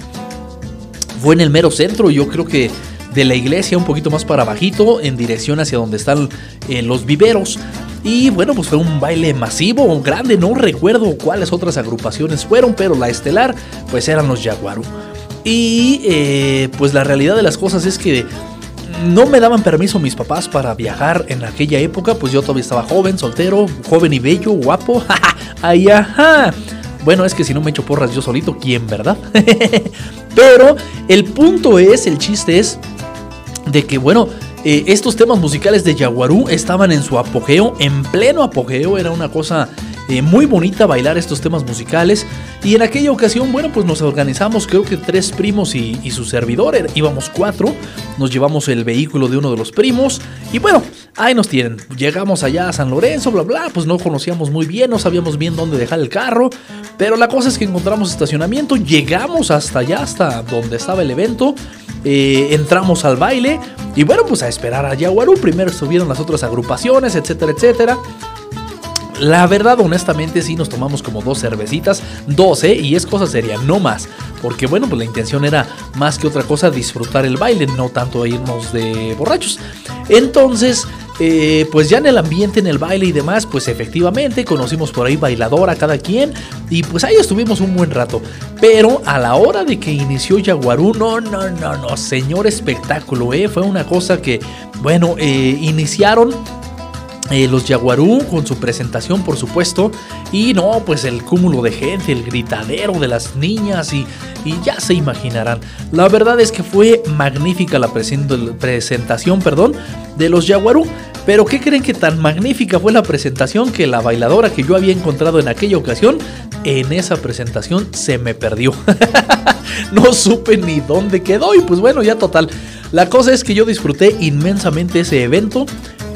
fue en el mero centro, yo creo que de la iglesia, un poquito más para bajito, en dirección hacia donde están eh, los viveros. Y bueno, pues fue un baile masivo, grande, no recuerdo cuáles otras agrupaciones fueron, pero la estelar pues eran los Jaguaru. Y eh, pues la realidad de las cosas es que no me daban permiso mis papás para viajar en aquella época, pues yo todavía estaba joven, soltero, joven y bello, guapo. Ay, ajá. Bueno, es que si no me echo porras yo solito, ¿quién, verdad? Pero el punto es, el chiste es de que, bueno, eh, estos temas musicales de Yaguarú estaban en su apogeo, en pleno apogeo, era una cosa eh, muy bonita bailar estos temas musicales. Y en aquella ocasión, bueno, pues nos organizamos, creo que tres primos y, y su servidor, íbamos cuatro, nos llevamos el vehículo de uno de los primos y bueno, ahí nos tienen. Llegamos allá a San Lorenzo, bla, bla, pues no conocíamos muy bien, no sabíamos bien dónde dejar el carro, pero la cosa es que encontramos estacionamiento, llegamos hasta allá, hasta donde estaba el evento. Eh, entramos al baile y bueno, pues a esperar a Yaguarú. Primero estuvieron las otras agrupaciones, etcétera, etcétera. La verdad, honestamente, sí nos tomamos como dos cervecitas, dos, ¿eh? Y es cosa seria, no más. Porque bueno, pues la intención era más que otra cosa disfrutar el baile, no tanto irnos de borrachos. Entonces, eh, pues ya en el ambiente, en el baile y demás, pues efectivamente conocimos por ahí bailadora cada quien y pues ahí estuvimos un buen rato. Pero a la hora de que inició Yaguarú, no, no, no, no, señor espectáculo, ¿eh? Fue una cosa que, bueno, eh, iniciaron eh, los Yaguarú con su presentación, por supuesto. Y no, pues el cúmulo de gente, el gritadero de las niñas y, y ya se imaginarán. La verdad es que fue magnífica la presentación perdón, de los Yaguarú. Pero ¿qué creen que tan magnífica fue la presentación que la bailadora que yo había encontrado en aquella ocasión, en esa presentación se me perdió? no supe ni dónde quedó y pues bueno, ya total. La cosa es que yo disfruté inmensamente ese evento.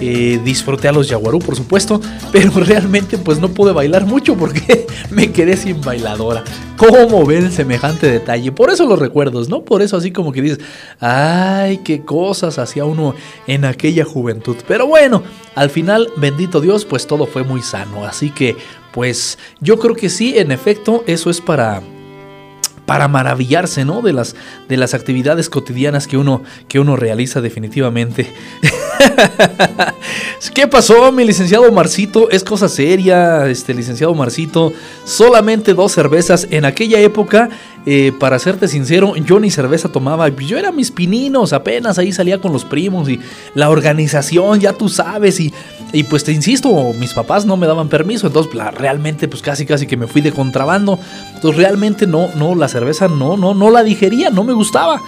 Eh, disfruté a los Yaguarú, por supuesto, pero realmente pues no pude bailar mucho porque me quedé sin bailadora. ¿Cómo ven semejante detalle? Por eso los recuerdos, ¿no? Por eso así como que dices, ay, qué cosas hacía uno en aquella juventud. Pero bueno, al final, bendito Dios, pues todo fue muy sano. Así que, pues yo creo que sí, en efecto, eso es para para maravillarse, ¿no? De las, de las actividades cotidianas que uno, que uno realiza definitivamente. ¿Qué pasó, mi licenciado Marcito? Es cosa seria, este licenciado Marcito. Solamente dos cervezas. En aquella época, eh, para serte sincero, yo ni cerveza tomaba. Yo era mis pininos, apenas ahí salía con los primos y la organización, ya tú sabes. Y, y pues te insisto, mis papás no me daban permiso. Entonces, realmente, pues casi, casi que me fui de contrabando. Entonces, realmente no, no, la cerveza no, no, no la digería, no me gustaba.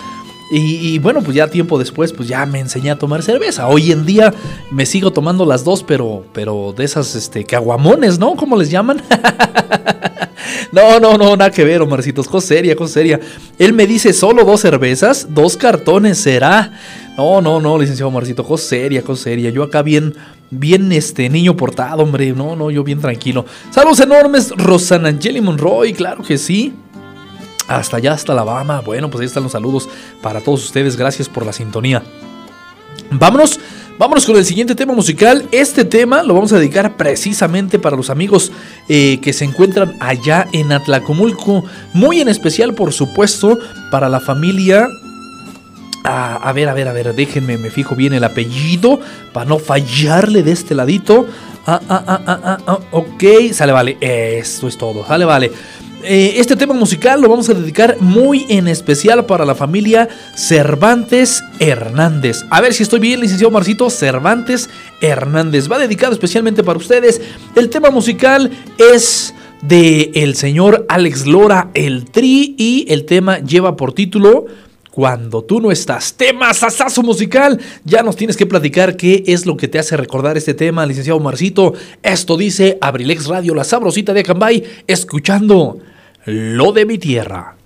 Y, bueno, pues ya tiempo después, pues ya me enseñé a tomar cerveza. Hoy en día me sigo tomando las dos, pero, pero de esas, este, caguamones, ¿no? ¿Cómo les llaman? no, no, no, nada que ver, Omarcitos. Cosa seria, cosa seria. Él me dice solo dos cervezas, dos cartones, ¿será? No, no, no, licenciado Omarcito, cosa seria, cosa seria. Yo acá bien, bien, este, niño portado, hombre. No, no, yo bien tranquilo. Saludos enormes, Rosanangeli Monroy, claro que sí hasta allá, hasta Alabama. Bueno, pues ahí están los saludos para todos ustedes. Gracias por la sintonía. Vámonos, vámonos con el siguiente tema musical. Este tema lo vamos a dedicar precisamente para los amigos eh, que se encuentran allá en Atlacomulco. Muy en especial, por supuesto, para la familia Ah, a ver, a ver, a ver, déjenme, me fijo bien el apellido para no fallarle de este ladito. Ah, ah, ah, ah, ah, ah ok, sale, vale, esto es todo, sale, vale. Eh, este tema musical lo vamos a dedicar muy en especial para la familia Cervantes Hernández. A ver si estoy bien, licenciado Marcito. Cervantes Hernández. Va dedicado especialmente para ustedes. El tema musical es de el señor Alex Lora, el Tri, y el tema lleva por título cuando tú no estás. Tema sasazo musical. Ya nos tienes que platicar qué es lo que te hace recordar este tema, licenciado Marcito. Esto dice Abrilex Radio, la sabrosita de Cambay, escuchando lo de mi tierra.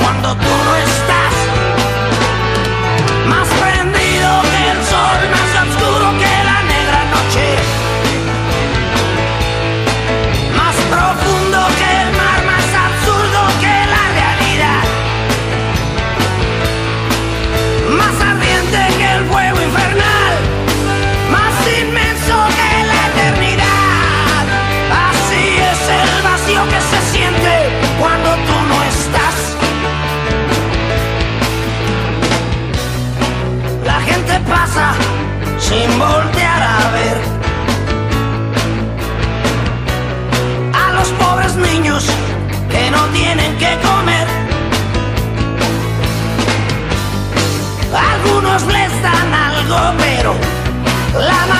Cuando tú no estás. Sin voltear a ver. A los pobres niños que no tienen que comer. Algunos les dan algo, pero la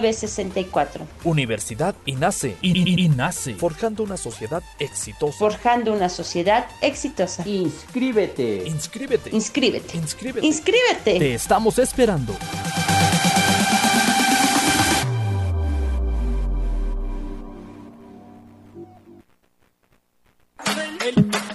1964. Universidad INACE. INACE. Forjando una sociedad exitosa. Forjando una sociedad exitosa. Inscríbete. Inscríbete. Inscríbete. Inscríbete. Inscríbete. Te estamos esperando. ¿Ya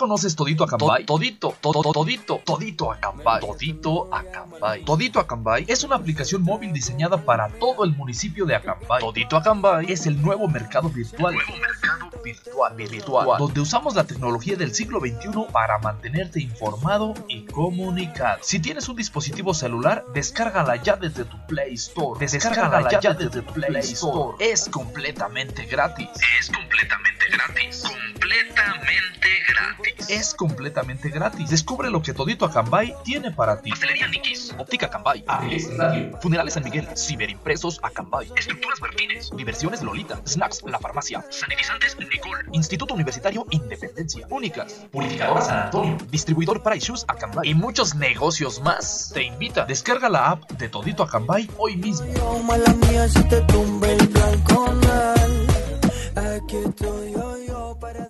conoces Todito Acambay? Todito, todo, todito, Todito Acambay. Todito Acambay. Todito Acambay es una aplicación móvil diseñada para todo el municipio de Acambay. Todito Acambay es el nuevo mercado virtual. Nuevo mercado virtual, virtual, donde usamos la tecnología del siglo XXI para mantenerte informado y comunicado. Si tienes un dispositivo celular, descárgala ya desde tu Play Store. Descárgala ya desde tu Play Store. Es completamente gratis. Es completamente gratis. Completamente gratis. Es completamente gratis. Descubre lo que Todito Acambay tiene para ti. Pastelería Nikis, Óptica Acambay, AES Radio, Funerales San Miguel, Ciberimpresos Acambay, Estructuras Martínez, Diversiones Lolita, Snacks La Farmacia, Sanitizantes Nicole, Instituto Universitario Independencia, Únicas, Purificadora San Antonio, Distribuidor Price Shoes Acambay y muchos negocios más. Te invita, descarga la app de Todito Acambay hoy mismo. Mala mía si te tumbe el balconal. Aquí estoy yo, yo para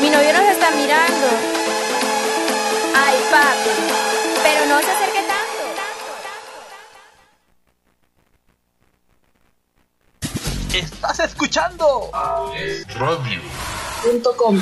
Mi novio nos está mirando. Ay, papi. Pero no se acerque tanto. Estás escuchando Radio.com.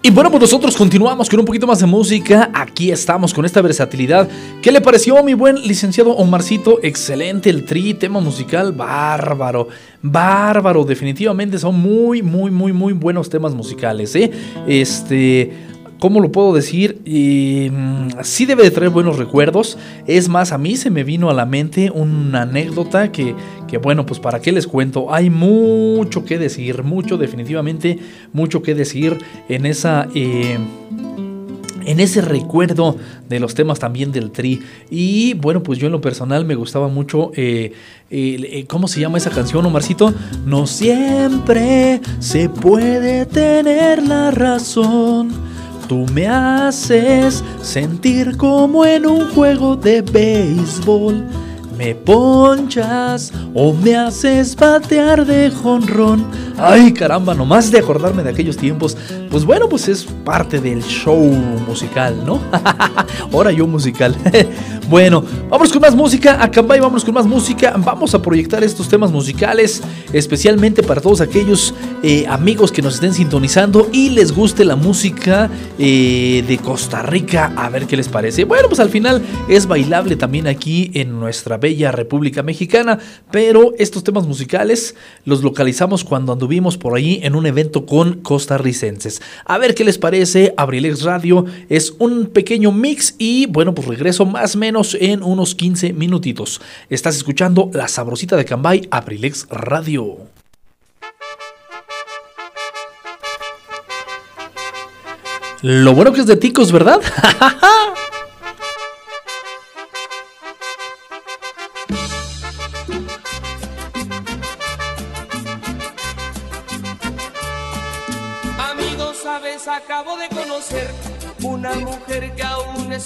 Y bueno, pues nosotros continuamos con un poquito más de música. Aquí estamos con esta versatilidad. ¿Qué le pareció, mi buen licenciado Omarcito? Excelente el tri, tema musical, bárbaro. Bárbaro, definitivamente son muy, muy, muy, muy buenos temas musicales, ¿eh? Este. ¿Cómo lo puedo decir? Eh, sí debe de traer buenos recuerdos. Es más, a mí se me vino a la mente una anécdota que, que, bueno, pues para qué les cuento. Hay mucho que decir, mucho, definitivamente, mucho que decir en esa... Eh, en ese recuerdo de los temas también del tri. Y bueno, pues yo en lo personal me gustaba mucho, eh, eh, ¿cómo se llama esa canción, Omarcito? No siempre se puede tener la razón. Tú me haces sentir como en un juego de béisbol. Me ponchas o me haces batear de jonrón. Ay, caramba, nomás de acordarme de aquellos tiempos. Pues bueno, pues es parte del show musical, ¿no? Ahora yo musical. bueno, vamos con más música. Acá y vamos con más música. Vamos a proyectar estos temas musicales, especialmente para todos aquellos eh, amigos que nos estén sintonizando y les guste la música eh, de Costa Rica. A ver qué les parece. Bueno, pues al final es bailable también aquí en nuestra bella República Mexicana, pero estos temas musicales los localizamos cuando anduvimos por ahí en un evento con costarricenses. A ver qué les parece, Abrilex Radio es un pequeño mix y bueno, pues regreso más o menos en unos 15 minutitos. Estás escuchando La Sabrosita de Cambay, Abrilex Radio. Lo bueno que es de ticos, ¿verdad? Amigos, sabes, acabo de conocer una mujer que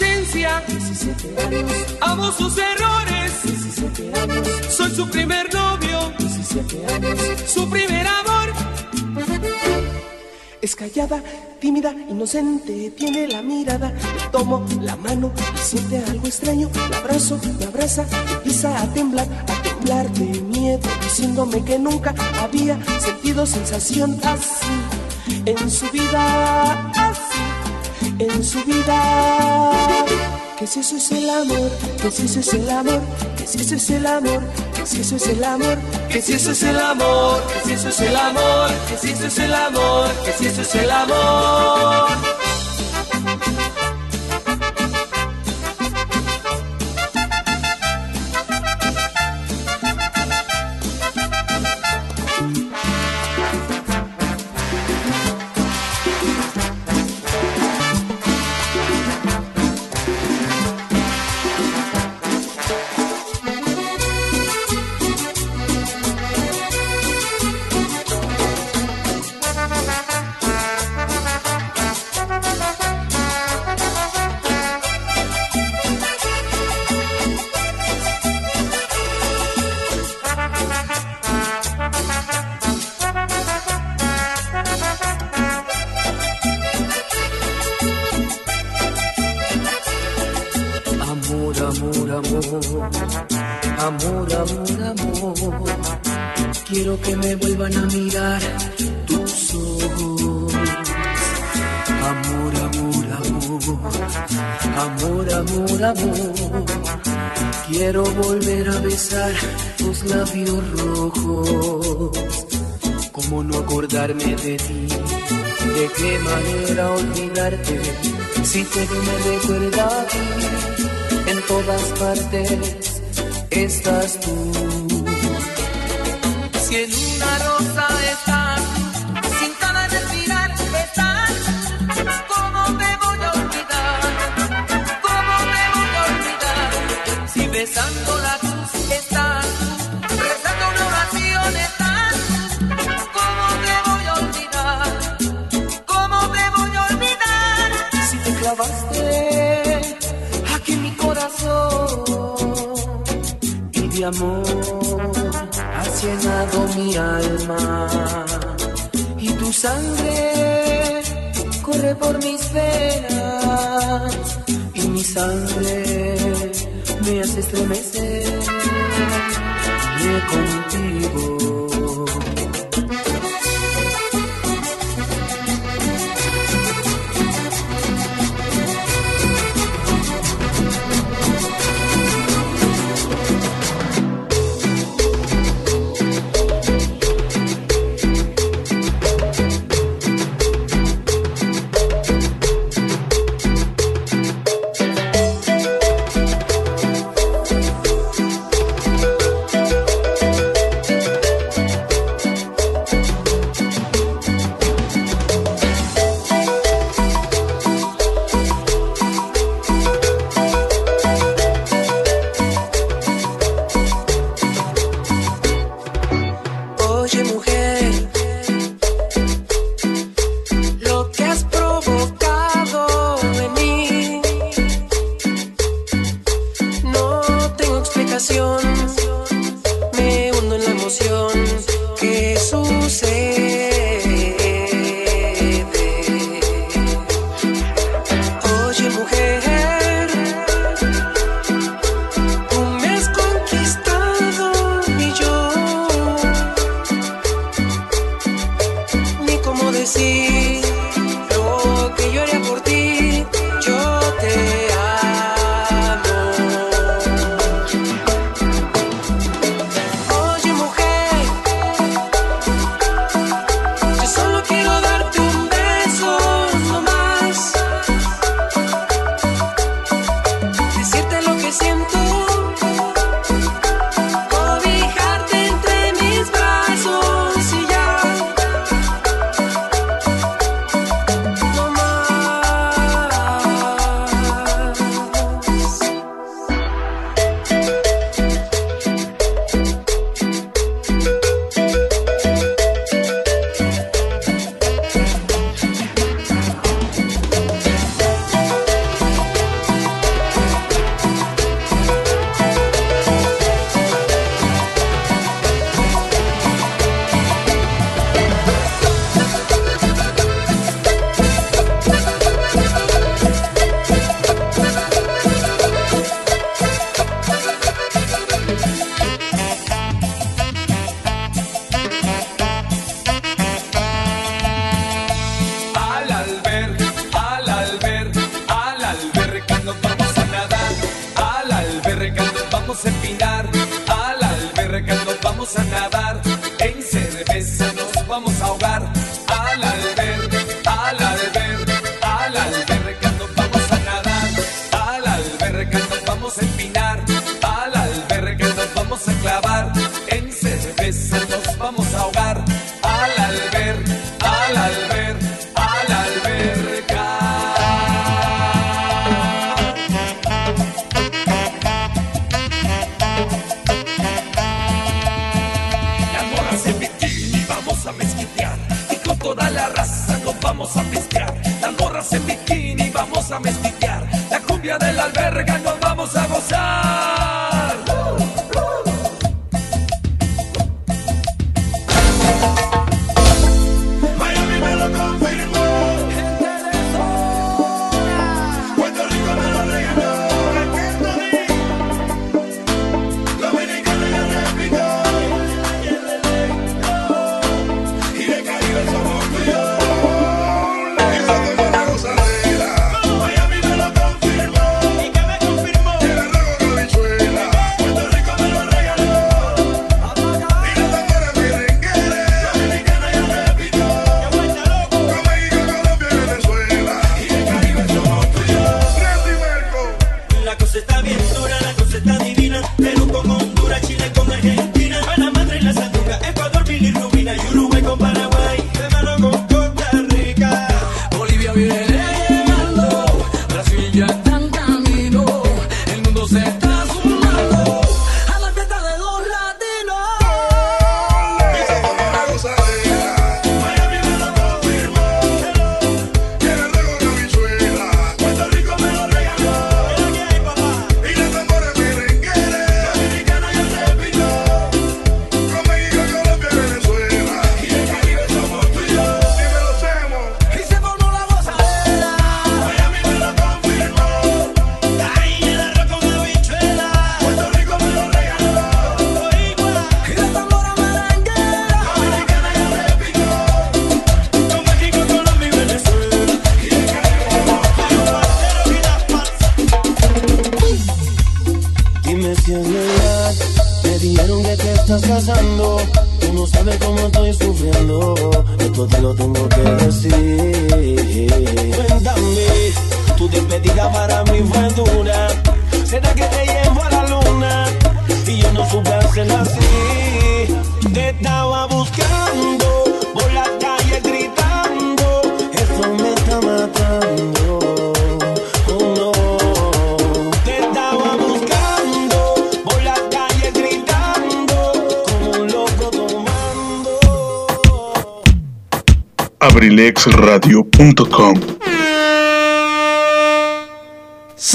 Amo su inocencia. inocencia. 17 años, Amo sus errores. 17 años, Soy su primer novio. 17 años. Su primer amor. Es callada, tímida, inocente, tiene la mirada. Le tomo la mano y siente algo extraño. La abrazo, me abraza, empieza a temblar, a temblar de miedo, diciéndome que nunca había sentido sensación así en su vida, así en su vida. Que si eso es el amor, que si eso es el amor, que si eso es el amor, que si eso es el amor, Que si eso es el amor, que si eso es el amor, que si eso es el amor, que si eso es el amor.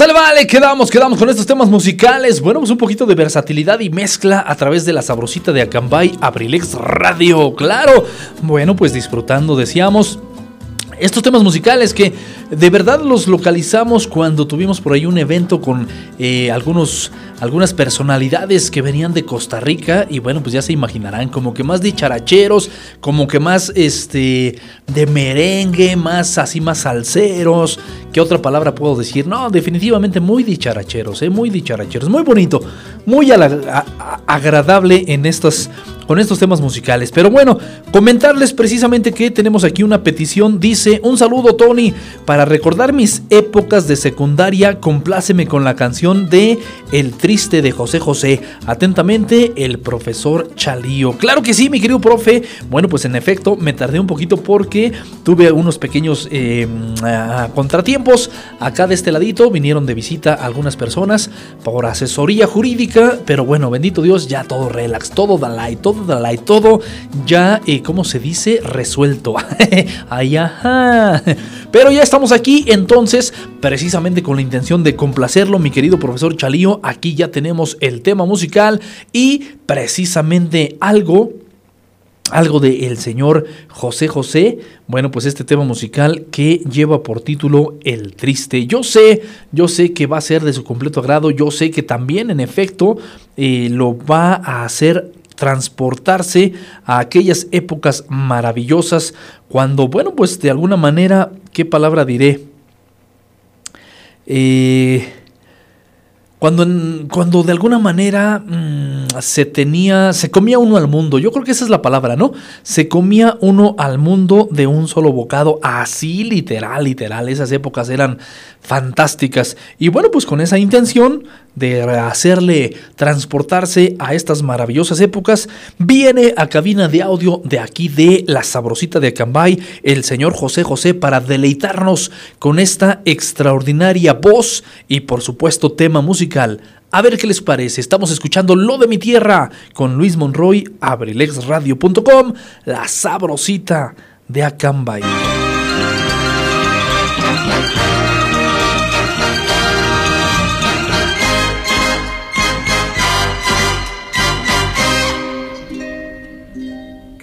Sale, vale, quedamos, quedamos con estos temas musicales. Bueno, pues un poquito de versatilidad y mezcla a través de la sabrosita de Acambay Abrilex Radio. Claro, bueno, pues disfrutando, decíamos. Estos temas musicales que de verdad los localizamos cuando tuvimos por ahí un evento con eh, algunos, algunas personalidades que venían de Costa Rica y bueno, pues ya se imaginarán, como que más dicharacheros, como que más este de merengue, más así más salseros. ¿Qué otra palabra puedo decir? No, definitivamente muy dicharacheros, eh, muy dicharacheros, muy bonito, muy agradable en estas con estos temas musicales. Pero bueno, comentarles precisamente que tenemos aquí una petición. Dice, un saludo Tony, para recordar mis épocas de secundaria, compláceme con la canción de El Triste de José José. Atentamente, el profesor Chalío. Claro que sí, mi querido profe. Bueno, pues en efecto, me tardé un poquito porque tuve unos pequeños eh, ah, contratiempos. Acá de este ladito vinieron de visita algunas personas por asesoría jurídica. Pero bueno, bendito Dios, ya todo relax, todo dalai, todo dalai, todo ya, eh, ¿cómo se dice? Resuelto. Ay, ajá. Pero ya estamos aquí, entonces, precisamente con la intención de complacerlo, mi querido profesor Chalío, aquí ya tenemos el tema musical y precisamente algo algo de señor José José. Bueno, pues este tema musical que lleva por título El Triste. Yo sé, yo sé que va a ser de su completo agrado. Yo sé que también, en efecto, eh, lo va a hacer transportarse a aquellas épocas maravillosas cuando, bueno, pues de alguna manera, ¿qué palabra diré? Eh, cuando, cuando de alguna manera mm, se tenía, se comía uno al mundo. Yo creo que esa es la palabra, ¿no? Se comía uno al mundo de un solo bocado, así literal, literal. Esas épocas eran fantásticas. Y bueno, pues con esa intención de hacerle transportarse a estas maravillosas épocas, viene a cabina de audio de aquí de La Sabrosita de Acambay, el señor José José, para deleitarnos con esta extraordinaria voz y por supuesto tema musical. A ver qué les parece. Estamos escuchando Lo de mi tierra con Luis Monroy, abrilexradio.com, La Sabrosita de Acambay.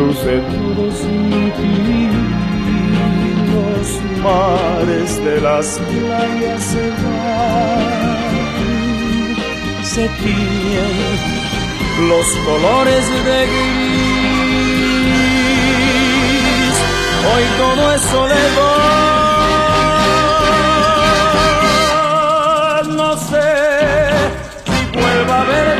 luce todos los mares de las playas se van, se tiñen los colores de gris, hoy todo es soledad, no sé si vuelva a verte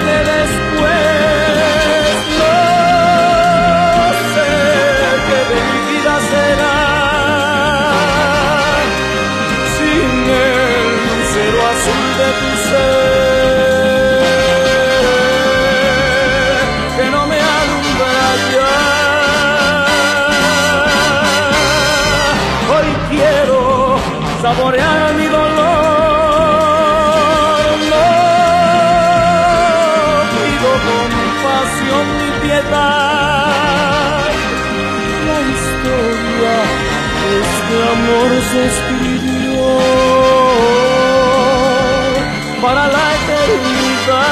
escribió para la eternidad.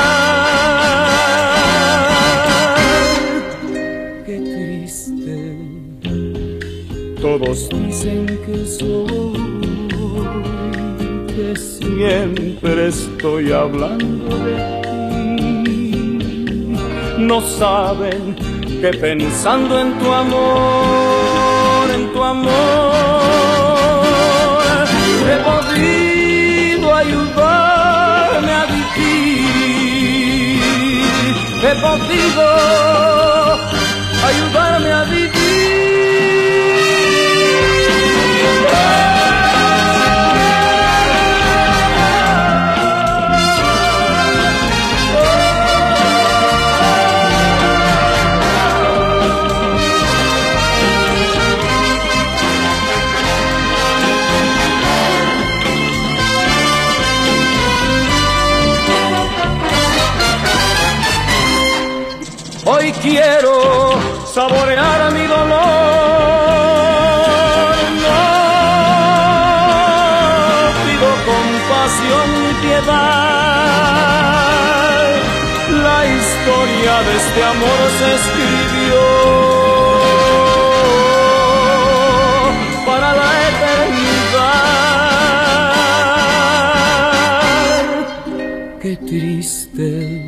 Qué triste, todos dicen que soy, que siempre estoy hablando de ti. No saben que pensando en tu amor, en tu amor, he podido ayudarme a vivir, he podido ayudarme a Hoy quiero saborear mi dolor. No pido compasión ni piedad. La historia de este amor se escribió para la eternidad. Qué triste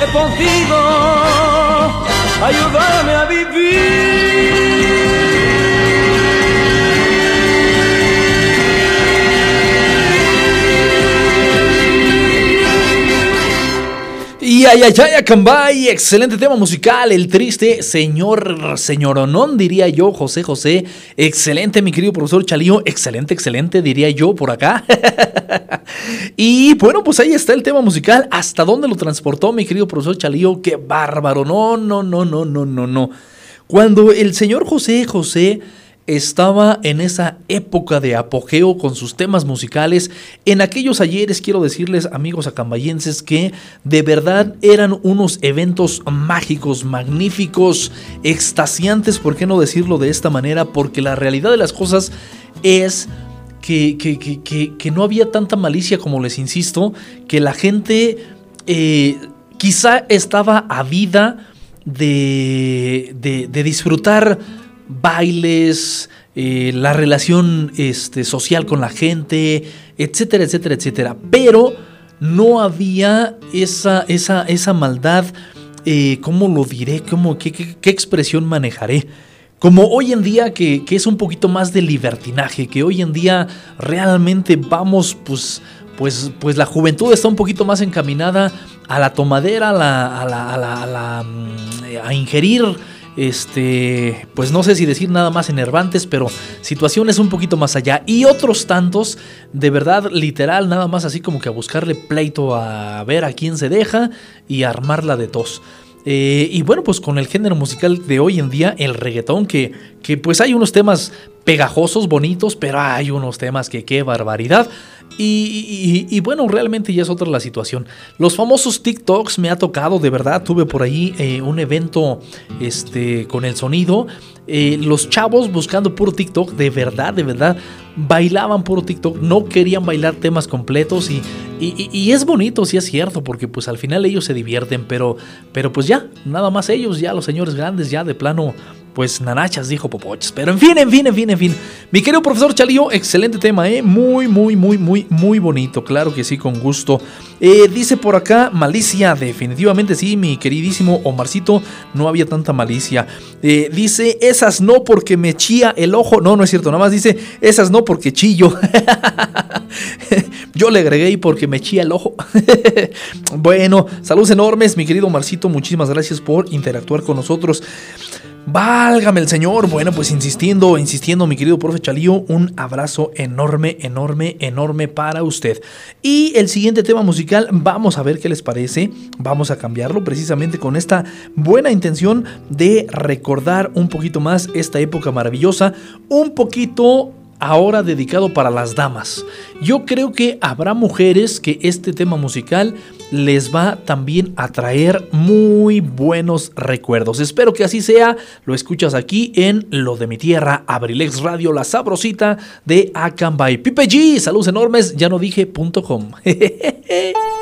he podido ayudarme a vivir. Ay, ay, ay, excelente tema musical, el triste señor, señoronón, diría yo, José José, excelente, mi querido profesor Chalío, excelente, excelente, diría yo por acá. y bueno, pues ahí está el tema musical, ¿hasta dónde lo transportó mi querido profesor Chalío? Qué bárbaro, no, no, no, no, no, no, no. Cuando el señor José José estaba en esa época de apogeo con sus temas musicales. En aquellos ayeres quiero decirles, amigos acambayenses, que de verdad eran unos eventos mágicos, magníficos, extasiantes, ¿por qué no decirlo de esta manera? Porque la realidad de las cosas es que, que, no había tanta malicia como les insisto, que la gente eh, quizá estaba avida de, de, de disfrutar bailes, eh, la relación este, social con la gente, etcétera, etcétera, etcétera. Pero no había esa, esa, esa maldad, eh, ¿cómo lo diré? ¿Cómo, qué, qué, expresión manejaré? Como hoy en día que, es un poquito más de libertinaje, que hoy en día realmente vamos, pues, pues, pues la juventud está un poquito más encaminada a la tomadera, a, la, a, la, a, la, a mm, ingerir este, pues no sé si decir nada más enervantes, pero situaciones un poquito más allá. Y otros tantos, de verdad, literal, nada más así como que a buscarle pleito a ver a quién se deja y armarla de tos. Eh, y bueno, pues con el género musical de hoy en día, el reggaetón, que, que pues hay unos temas pegajosos, bonitos, pero hay unos temas que qué barbaridad. Y, bueno, realmente ya es otra la situación. Los famosos TikToks me ha tocado, de verdad, tuve por ahí eh, un evento este, con el sonido. Eh, los chavos buscando puro TikTok, de verdad, de verdad, bailaban puro TikTok, no querían bailar temas completos y, y, es bonito, sí es cierto, porque pues al final ellos se divierten, pero, pero pues ya, nada más ellos, ya los señores grandes, ya de plano pues nanachas, dijo Popoches. Pero en fin, en fin, en fin, en fin. Mi querido profesor Chalío, excelente tema, ¿eh? Muy, muy, muy, muy, muy bonito. Claro que sí, con gusto. Eh, dice por acá, malicia. Definitivamente sí, mi queridísimo Omarcito, no había tanta malicia. Eh, dice, esas no porque me chía el ojo. No, no es cierto, nada más dice, esas no porque chillo. Yo le agregué porque me chía el ojo. bueno, saludos enormes, mi querido Omarcito. Muchísimas gracias por interactuar con nosotros. Válgame el Señor. Bueno, pues insistiendo, insistiendo, mi querido profe Chalío, un abrazo enorme, enorme, enorme para usted. Y el siguiente tema musical, vamos a ver qué les parece. Vamos a cambiarlo precisamente con esta buena intención de recordar un poquito más esta época maravillosa, un poquito ahora dedicado para las damas. Yo creo que habrá mujeres que este tema musical les va también a traer muy buenos recuerdos. Espero que así sea. Lo escuchas aquí en Lo de mi tierra, Abrilex Radio, la sabrosita de Acambay. Pipe G, saludos enormes, ya no dije.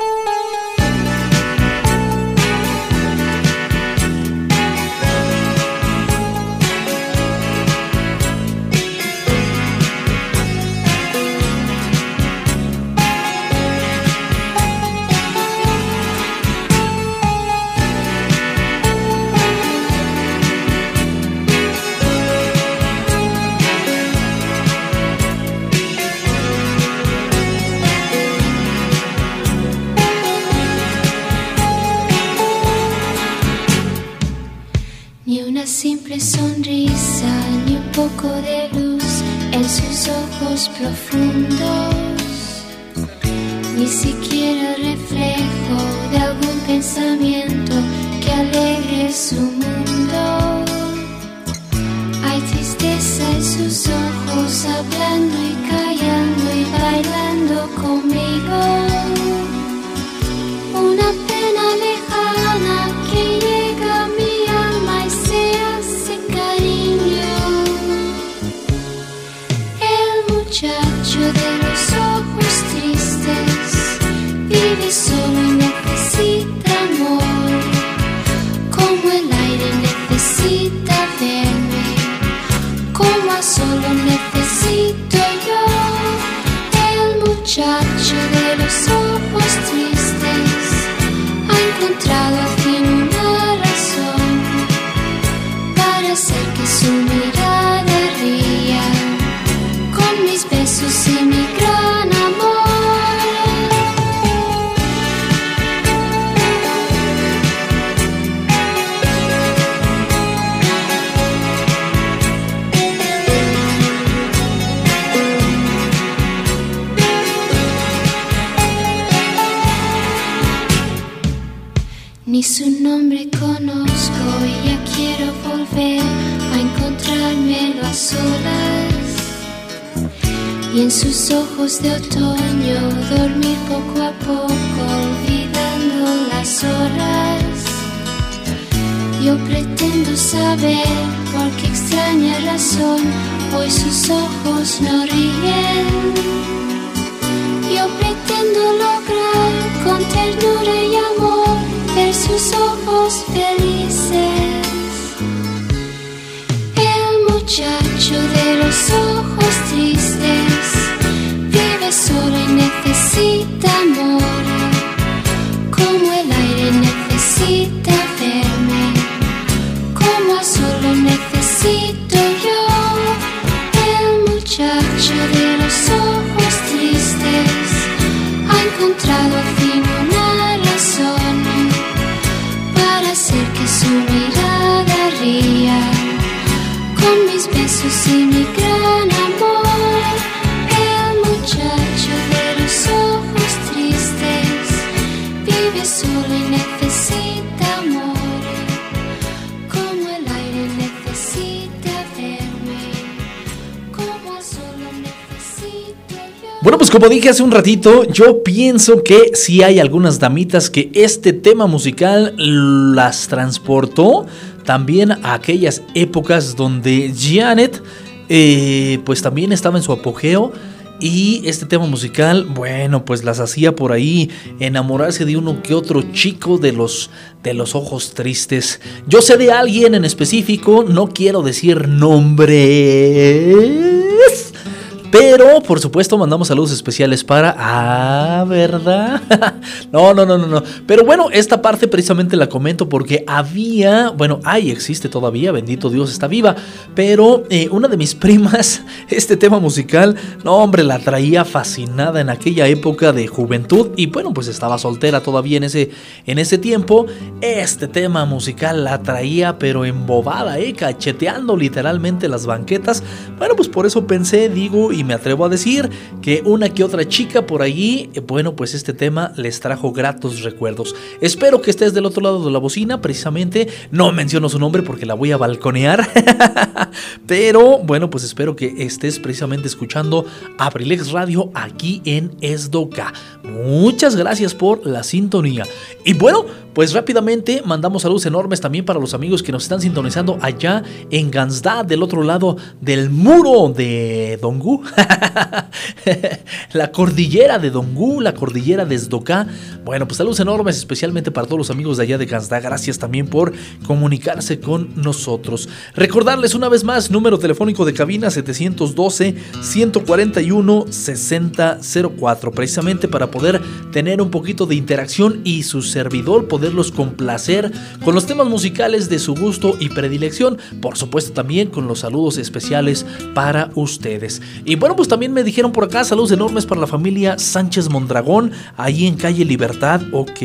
en sus ojos profundos, ni siquiera reflejo de algún pensamiento que alegre su mundo. Hay tristeza en sus ojos hablando y callando y bailando conmigo. Hacer que ojos de otoño dormir poco a poco olvidando las horas. Yo pretendo saber por qué extraña razón hoy sus ojos no ríen. Yo pretendo lograr con ternura y amor ver sus ojos felices. El muchacho de los ojos tristes vive solo y necesita amor, como el aire necesita como dije hace un ratito, yo pienso que sí hay algunas damitas que este tema musical las transportó también a aquellas épocas donde Janet eh, pues también estaba en su apogeo y este tema musical, bueno, pues las hacía por ahí enamorarse de uno que otro chico de los de los ojos tristes. Yo sé de alguien en específico, no quiero decir nombres. Pero, por supuesto, mandamos saludos especiales para... Ah, ¿verdad? no, no, no, no, no. Pero bueno, esta parte precisamente la comento porque había... Bueno, ahí existe todavía, bendito Dios, está viva. Pero eh, una de mis primas, este tema musical, no, hombre, la traía fascinada en aquella época de juventud. Y bueno, pues estaba soltera todavía en ese, en ese tiempo. Este tema musical la traía, pero embobada, ¿eh? Cacheteando literalmente las banquetas. Bueno, pues por eso pensé, digo, y me atrevo a decir que una que otra chica por allí, eh, bueno, pues este tema les trajo gratos recuerdos. Espero que estés del otro lado de la bocina, precisamente. No menciono su nombre porque la voy a balconear. Pero bueno, pues espero que estés precisamente escuchando Abrilex Radio aquí en Esdoca. Muchas gracias por la sintonía. Y bueno, pues rápidamente mandamos saludos enormes también para los amigos que nos están sintonizando allá en Gansda, del otro lado del muro de Dongú. la cordillera de Dongú, la cordillera de Esdoca. Bueno, pues saludos enormes especialmente para todos los amigos de allá de Gansda. Gracias también por comunicarse con nosotros. Recordarles una vez más, número telefónico de cabina 712-141-6004, precisamente para poder tener un poquito de interacción y su servidor poderlos complacer con los temas musicales de su gusto y predilección, por supuesto también con los saludos especiales para ustedes. Y bueno, pues también me dijeron por acá saludos enormes para la familia Sánchez Mondragón, ahí en calle Libertad. Ok,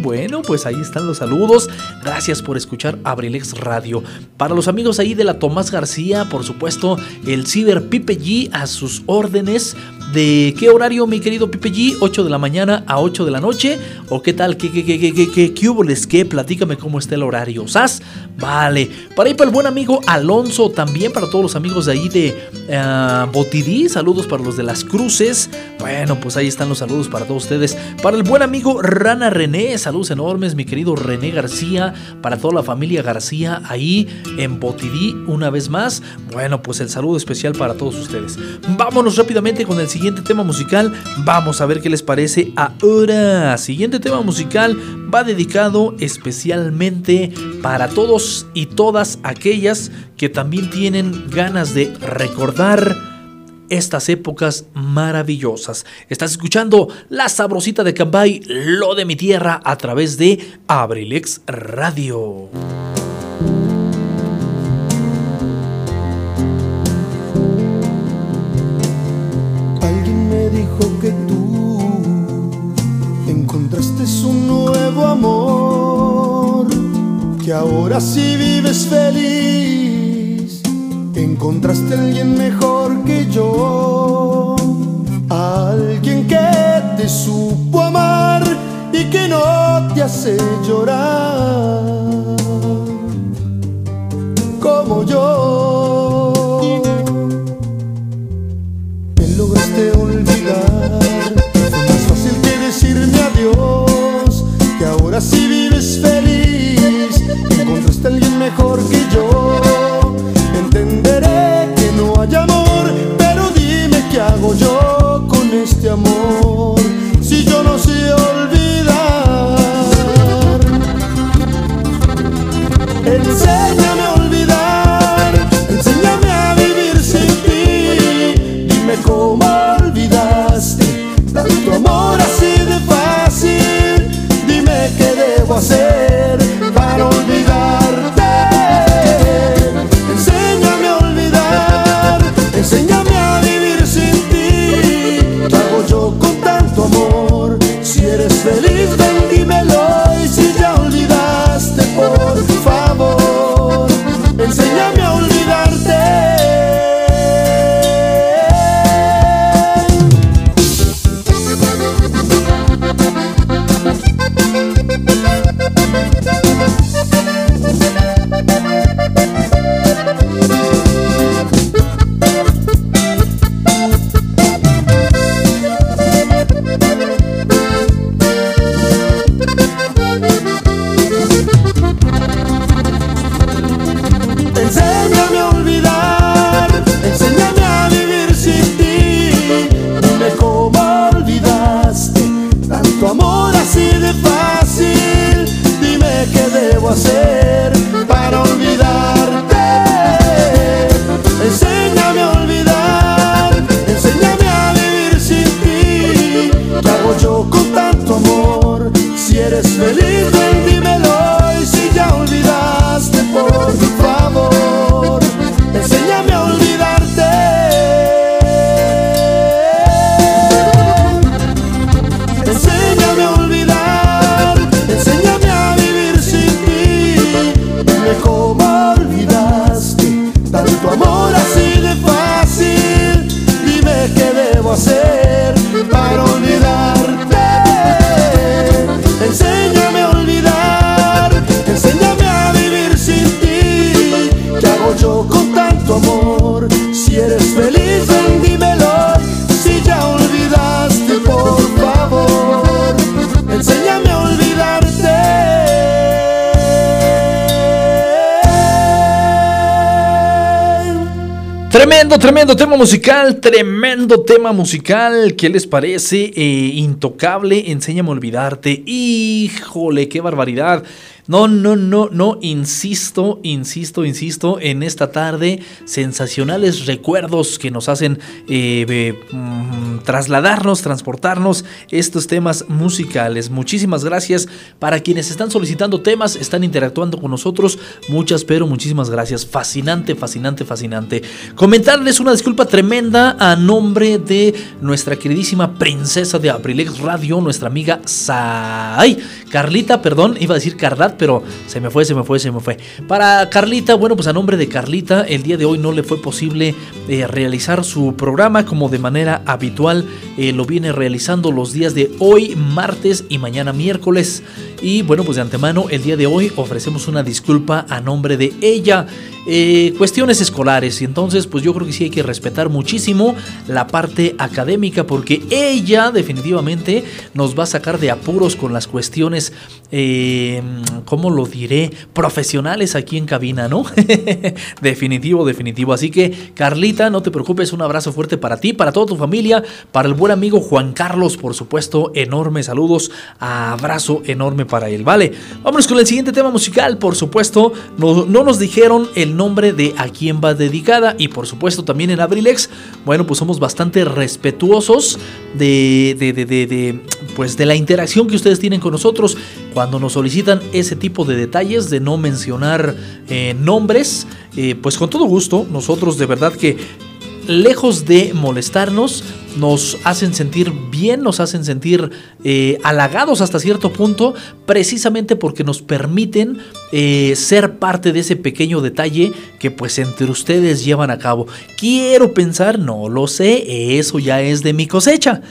bueno, pues ahí están los saludos. Gracias por escuchar Abrilex Radio. Para los amigos ahí de la Tomás García, por supuesto, el Ciber Pipe G a sus órdenes. ¿De qué horario, mi querido Pipe G? ¿8 de la mañana a 8 de la noche? ¿O qué tal? ¿Qué, qué, qué, qué, qué, qué, qué les qué? Platícame cómo está el horario. ¿Sas? Vale. Para ahí para el buen amigo Alonso, también para todos los amigos de ahí de uh, Botidí. Saludos para los de las cruces. Bueno, pues ahí están los saludos para todos ustedes. Para el buen amigo Rana René, saludos enormes, mi querido René García. Para toda la familia García ahí en Botidí, una vez más. Bueno, pues el saludo especial para todos ustedes. Vámonos rápidamente con el siguiente tema musical. Vamos a ver qué les parece ahora. Siguiente tema musical va dedicado especialmente para todos y todas aquellas que también tienen ganas de recordar estas épocas maravillosas. Estás escuchando La Sabrosita de Cambay, lo de mi tierra, a través de Abrilex Radio. Dijo que tú encontraste un nuevo amor, que ahora sí vives feliz, encontraste a alguien mejor que yo, alguien que te supo amar y que no te hace llorar, como yo. lograste olvidar. Fue más fácil que decirme adiós Que ahora sí vives feliz. Encontraste a alguien mejor que yo. Entenderé que no hay amor Pero dime qué hago yo con este amor. eres feliz. Tremendo, tema musical, tremendo tema musical. ¿Qué les parece? Eh, intocable, enséñame a olvidarte. Híjole, qué barbaridad. No, no, no, no, insisto, insisto, insisto, en esta tarde, sensacionales recuerdos que nos hacen eh, mm, trasladarnos, transportarnos estos temas musicales. Muchísimas gracias para quienes están solicitando temas, están interactuando con nosotros. Muchas, pero muchísimas gracias. Fascinante, fascinante, fascinante. Comentarles una disculpa tremenda a nombre de nuestra queridísima princesa de Abrilex Radio, nuestra amiga Sai. Carlita, perdón, iba a decir Cardat, pero se me fue, se me fue, se me fue. Para Carlita, bueno, pues a nombre de Carlita, el día de hoy no le fue posible eh, realizar su programa como de manera habitual. Eh, lo viene realizando los días de hoy, martes y mañana miércoles. Y bueno, pues de antemano, el día de hoy ofrecemos una disculpa a nombre de ella. Eh, cuestiones escolares y entonces pues yo creo que sí hay que respetar muchísimo la parte académica porque ella definitivamente nos va a sacar de apuros con las cuestiones eh, ¿cómo lo diré? profesionales aquí en cabina, ¿no? definitivo, definitivo. Así que Carlita, no te preocupes, un abrazo fuerte para ti, para toda tu familia, para el buen amigo Juan Carlos, por supuesto, enormes saludos, abrazo enorme él, ¿vale? Vámonos con el siguiente tema musical, por supuesto, no, no nos dijeron el nombre de a quién va dedicada y por supuesto también en Abrilex, bueno, pues somos bastante respetuosos de, pues de la interacción que ustedes tienen con nosotros cuando nos solicitan ese tipo de detalles de no mencionar eh, nombres, eh, pues con todo gusto, nosotros de verdad que lejos de molestarnos, nos hacen sentir bien, nos hacen sentir eh, halagados hasta cierto punto, precisamente porque nos permiten eh, ser parte de ese pequeño detalle que pues entre ustedes llevan a cabo. Quiero pensar, no lo sé, eso ya es de mi cosecha.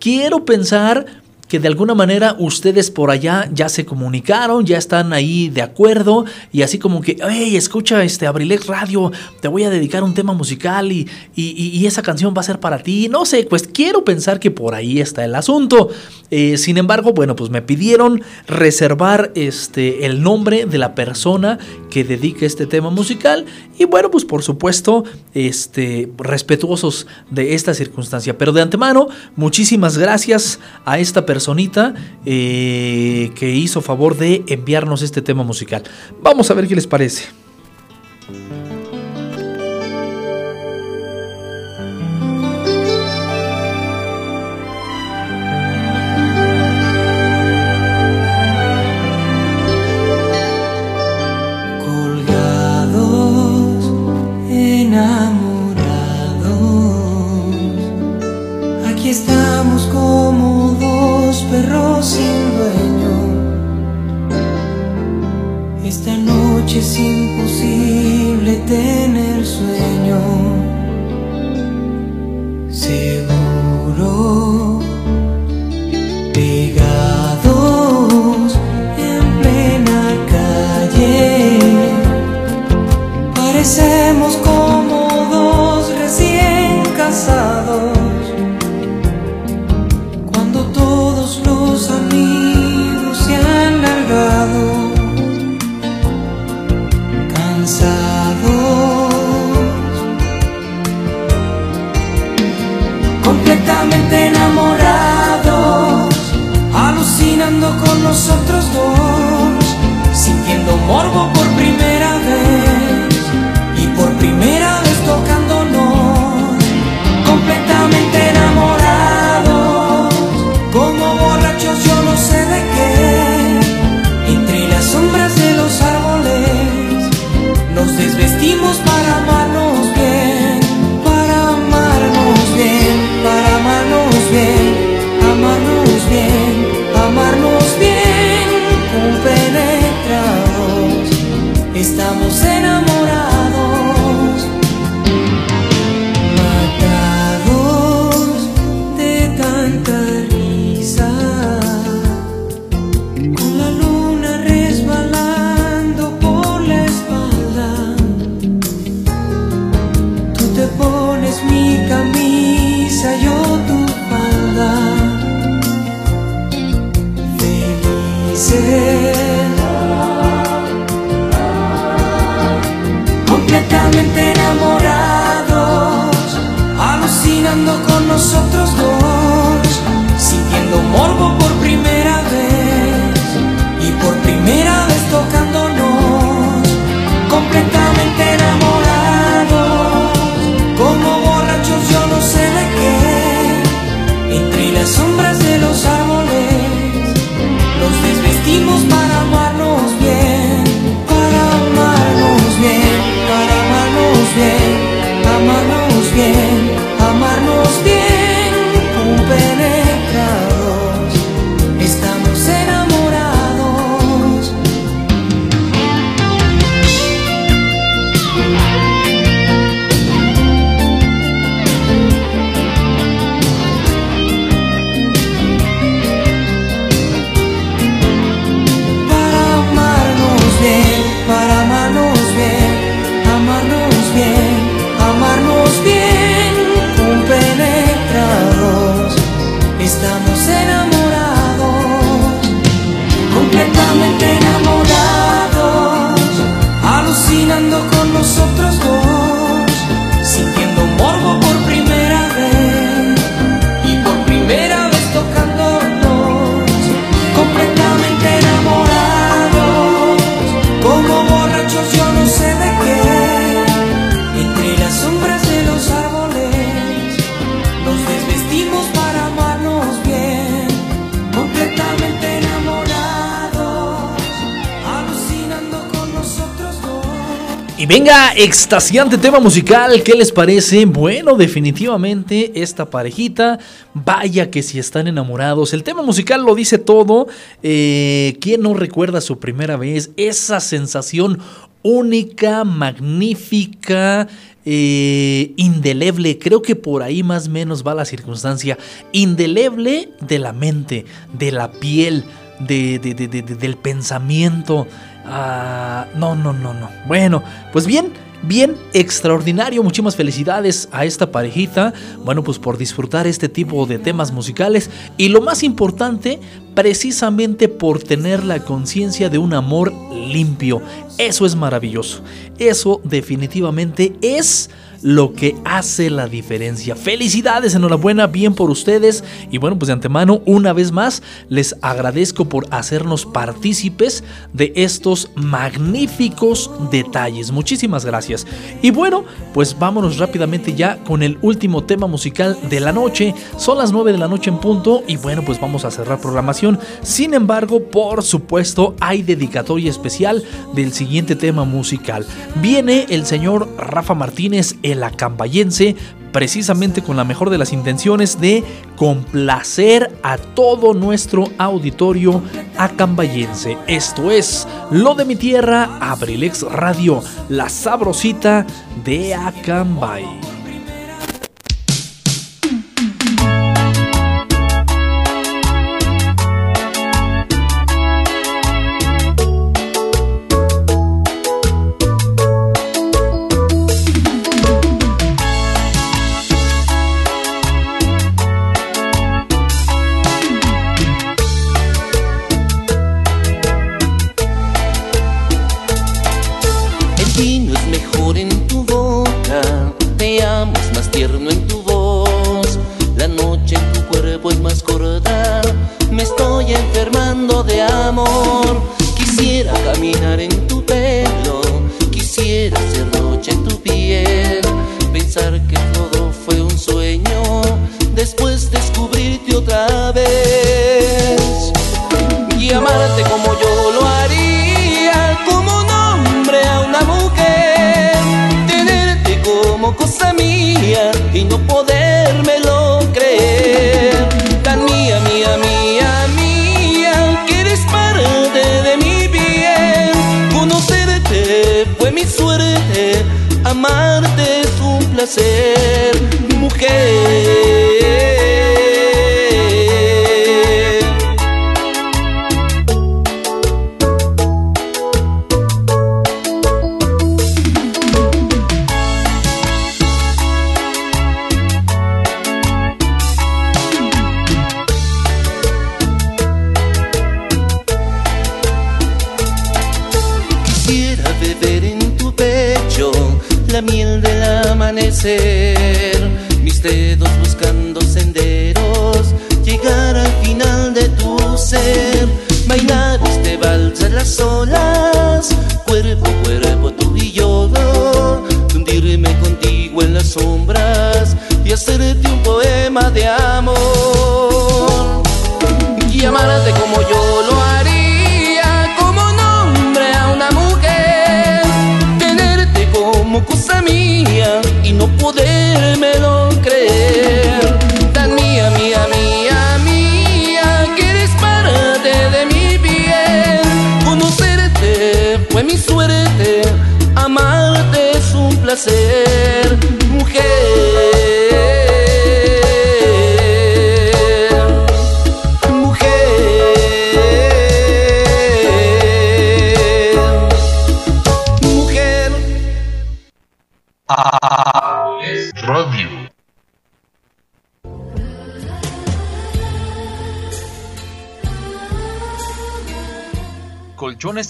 Quiero pensar que de alguna manera ustedes por allá ya se comunicaron, ya están ahí de acuerdo y así como que, hey, escucha este Abrilex Radio, te voy a dedicar un tema musical y, y, esa canción va a ser para ti. No sé, pues quiero pensar que por ahí está el asunto. Eh, sin embargo, bueno, pues me pidieron reservar este, el nombre de la persona que dedique este tema musical y bueno, pues por supuesto, este, respetuosos de esta circunstancia. Pero de antemano, muchísimas gracias a esta personita eh, que hizo favor de enviarnos este tema musical. Vamos a ver qué les parece. Noche es venga, extasiante tema musical, ¿qué les parece? Bueno, definitivamente esta parejita, vaya que si están enamorados, el tema musical lo dice todo, eh, ¿quién no recuerda su primera vez? Esa sensación única, magnífica, eh, indeleble, creo que por ahí más o menos va la circunstancia, indeleble de la mente, de la piel, de, de- de- de- de- del pensamiento. Ah, no, no, no, no. Bueno, pues bien, bien, extraordinario. Muchísimas felicidades a esta parejita. Bueno, pues por disfrutar este tipo de temas musicales. Y lo más importante, precisamente por tener la conciencia de un amor limpio. Eso es maravilloso. Eso definitivamente es lo que hace la diferencia. Felicidades, enhorabuena, bien por ustedes. Y bueno, pues de antemano, una vez más, les agradezco por hacernos partícipes de estos magníficos detalles. Muchísimas gracias. Y bueno, pues vámonos rápidamente ya con el último tema musical de la noche. Son las 9 de la noche en punto y bueno, pues vamos a cerrar programación. Sin embargo, por supuesto, hay dedicatoria especial del siguiente tema musical. Viene el señor Rafa Martínez, el acambayense, precisamente con la mejor de las intenciones de complacer a todo nuestro auditorio acambayense. Esto es Lo de mi tierra, Abrilex Radio, la sabrosita de Acambay.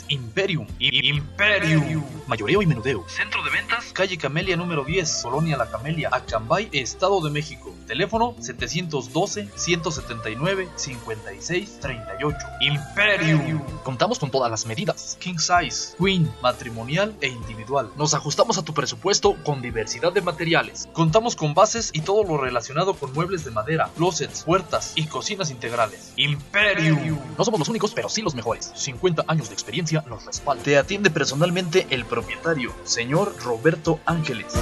Imperium. Imperium. Mayoreo y menudeo. Centro de ventas. Calle Camelia número 10. Colonia La Camelia. Acambay, Estado de México. Teléfono 712-179-5638. Imperium. Contamos con todas las medidas. King size, queen, matrimonial e individual. Nos ajustamos a tu presupuesto con diversidad de materiales. Contamos con bases y todo lo relacionado con muebles de madera, closets, puertas y cocinas integrales. Imperium. No somos los únicos, pero sí los mejores. 50 años de experiencia nos respaldan. Te atiende personalmente el propietario, señor Roberto Ángeles.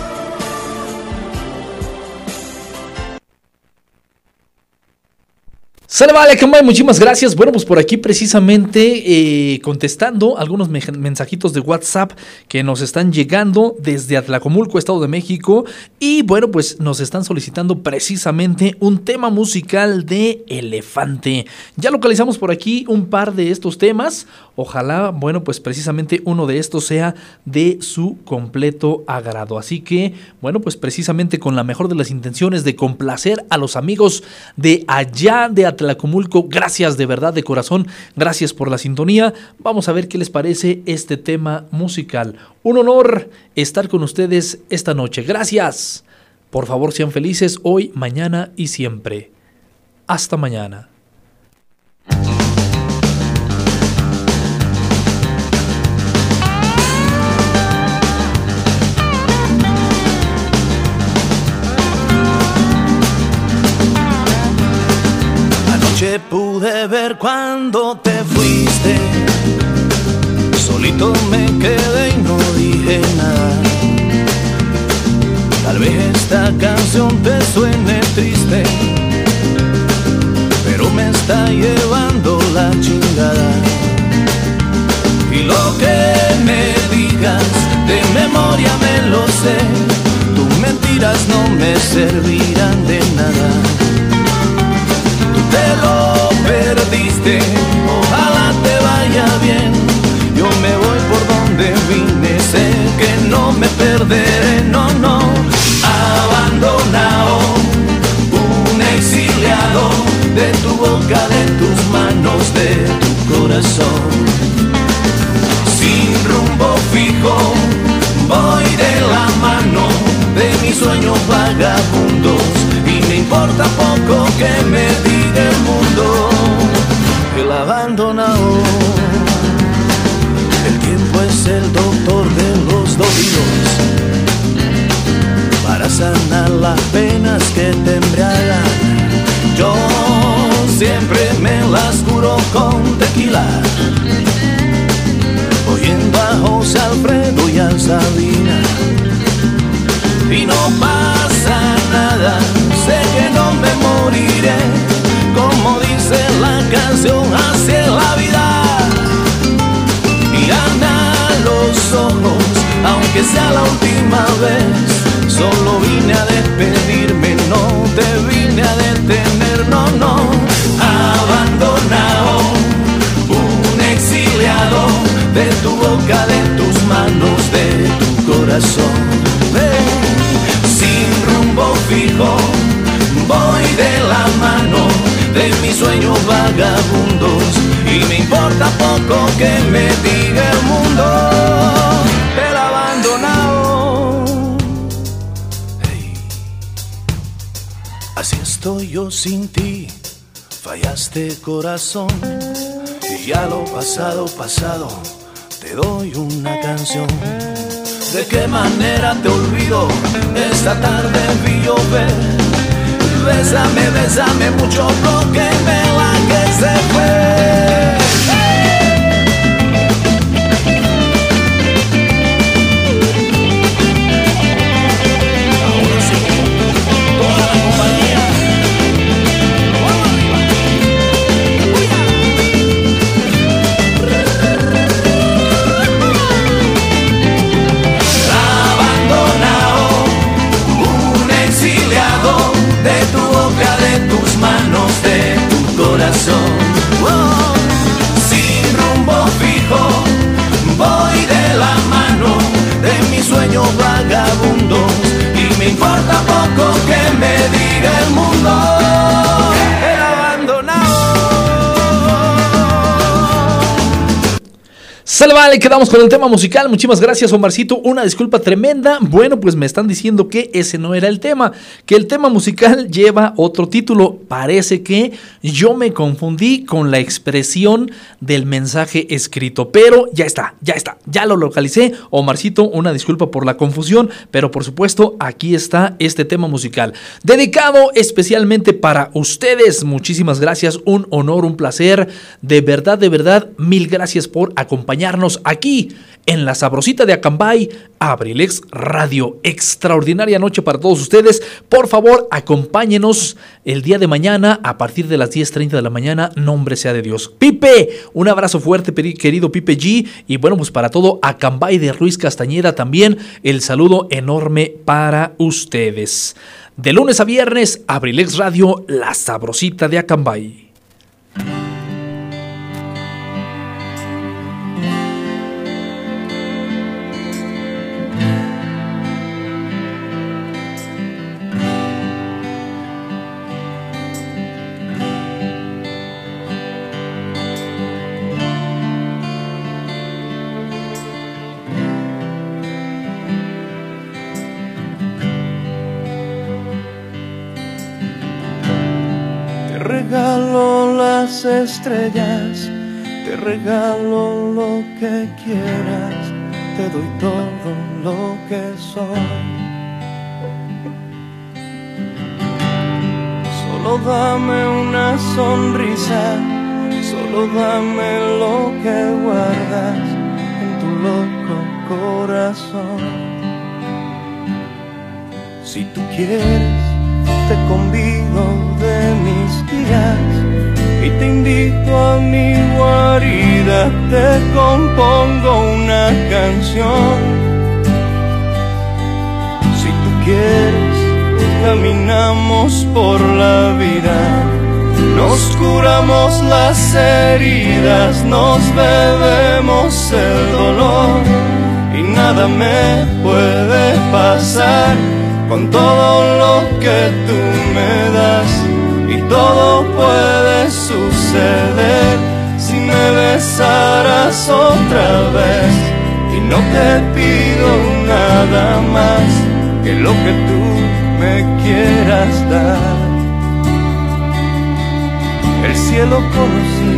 Vale, Cambay, muchísimas gracias. Bueno, pues por aquí precisamente eh, contestando algunos me- mensajitos de WhatsApp que nos están llegando desde Atlacomulco, Estado de México. Y bueno, pues nos están solicitando precisamente un tema musical de Elefante. Ya localizamos por aquí un par de estos temas. Ojalá, bueno, pues precisamente uno de estos sea de su completo agrado. Así que, bueno, pues precisamente con la mejor de las intenciones de complacer a los amigos de allá de Atlacomulco, gracias de verdad de corazón, gracias por la sintonía. Vamos a ver qué les parece este tema musical. Un honor estar con ustedes esta noche. Gracias. Por favor, sean felices hoy, mañana y siempre. Hasta mañana. Pude ver cuando te fuiste. Solito me quedé y no dije nada. Tal vez esta canción te suene triste, pero me está llevando la chingada. Y lo que me digas de memoria me lo sé, tus mentiras no me servirán de nada te lo ojalá te vaya bien. Yo me voy por donde vine, sé que no me perderé, no, no. Abandonado, un exiliado de tu boca, de tus manos, de tu corazón. Sin rumbo fijo, voy de la mano de mis sueños vagabundos y me importa poco que me diga el mundo. Abandonado, el tiempo es el doctor de los dolidos para sanar las penas que te embriagan. Yo siempre me las curo con tequila oyendo a José Alfredo y a Sabina. Y no pasa nada, sé que no me moriré, dice la canción, así es la vida. Y anda los ojos, aunque sea la última vez, solo vine a despedirme, no te vine a detener, no, no, abandonado un exiliado de tu boca, de tus manos, de tu corazón. Ven, sin rumbo fijo, voy de la mano de mis sueños vagabundos y me importa poco que me diga el mundo del abandonado. Hey, así estoy yo sin ti, fallaste corazón y ya lo pasado pasado te doy una canción. ¿De qué manera te olvido? Esta tarde vi llover Bésame, bésame mucho porque me la que se fue. Oh, sin rumbo fijo, voy de la mano de mis sueños vagabundos y me importa poco que me diga el mundo. Sale, vale, quedamos con el tema musical. Muchísimas gracias, Omarcito. Una disculpa tremenda. Bueno, pues me están diciendo que ese no era el tema, que el tema musical lleva otro título. Parece que yo me confundí con la expresión del mensaje escrito, pero ya está, ya está, ya lo localicé. Omarcito, una disculpa por la confusión, pero por supuesto, aquí está este tema musical, dedicado especialmente para ustedes. Muchísimas gracias, un honor, un placer. De verdad, de verdad, mil gracias por acompañarnos aquí en la sabrosita de Acambay, Abrilex Radio. Extraordinaria noche para todos ustedes. Por favor, acompáñenos el día de mañana a partir de las 10.30 de la mañana. Nombre sea de Dios. Pipe, un abrazo fuerte, querido Pipe G. Y bueno, pues para todo, Acambay de Ruiz Castañeda también. El saludo enorme para ustedes. De lunes a viernes, Abrilex Radio, la sabrosita de Acambay. Estrellas, te regalo lo que quieras, te doy todo lo que soy. Solo dame una sonrisa, solo dame lo que guardas en tu loco corazón. Si tú quieres, te convido de mis días. Y te invito a mi guarida, te compongo una canción. Si tú quieres, caminamos por la vida, nos curamos las heridas, nos bebemos el dolor. Y nada me puede pasar con todo lo que tú me das y todo puede suceder. Si me besaras otra vez y no te pido nada más que lo que tú me quieras dar. El cielo conocí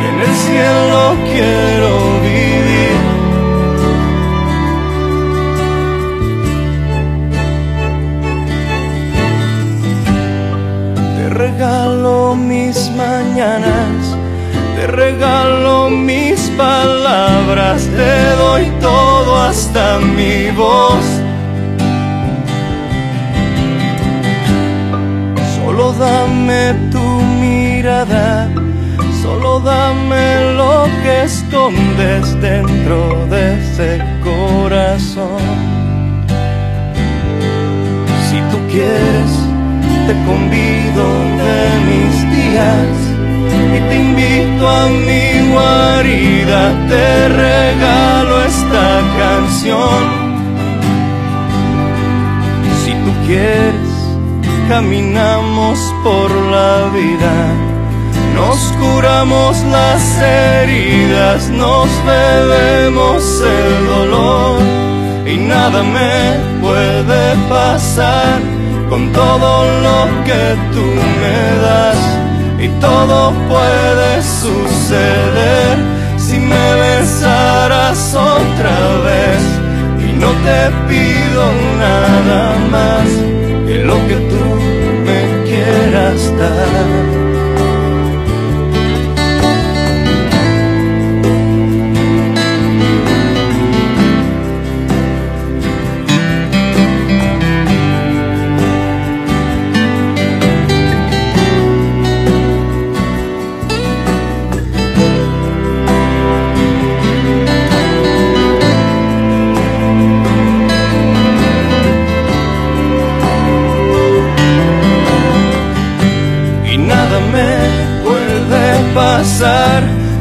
y en el cielo quiero vivir regalo mis mañanas, te regalo mis palabras, te doy todo hasta mi voz. Solo dame tu mirada, solo dame lo que escondes dentro de ese corazón. Si tú quieres, te convido de mis días y te invito a mi guarida, te regalo esta canción. Si tú quieres, caminamos por la vida, nos curamos las heridas, nos bebemos el dolor y nada me puede pasar con todo lo que tú me das y todo puede suceder si me besaras otra vez y no te pido nada más que lo que tú me quieras dar.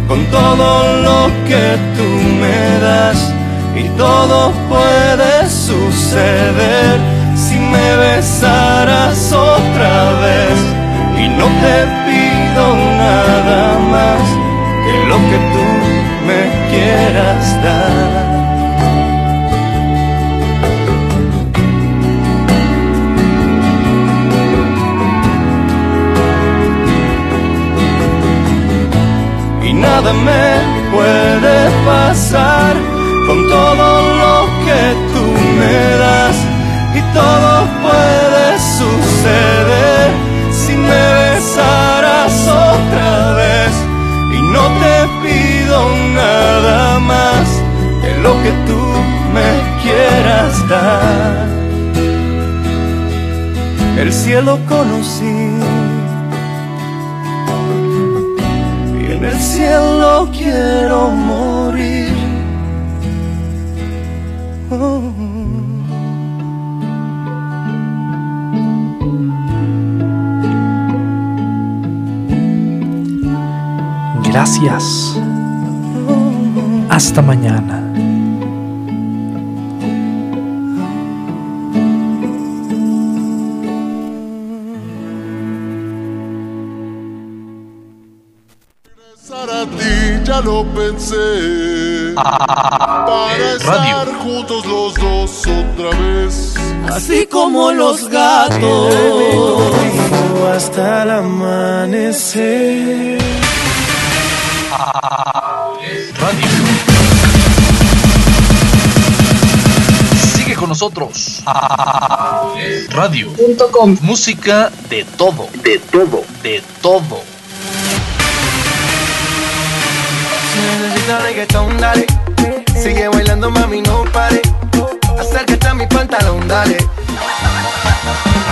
Con todo lo que tú me das y todo puede suceder si me besaras otra vez y no te pido nada más que lo que tú me quieras dar. Nada me puede pasar con todo lo que tú me das. Y todo puede suceder si me besaras otra vez. Y no te pido nada más que lo que tú me quieras dar. El cielo conocí cielo quiero morir. Gracias. Hasta mañana. Para estar juntos los dos otra vez. Así como los gatos. hasta el amanecer. Sigue con nosotros. Radio.com. Música de todo. De todo. De todo. Necesitas reggaetón, dale. Sigue bailando, mami, no pare. Acércate a mi pantalón, dale.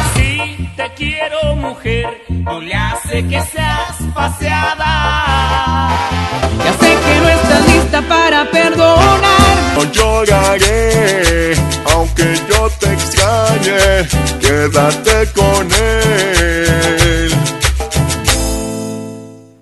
Así te quiero, mujer. No le hace que seas paseada. Ya sé que no estás lista para perdonar. No lloraré, aunque yo te extrañe. Quédate con él.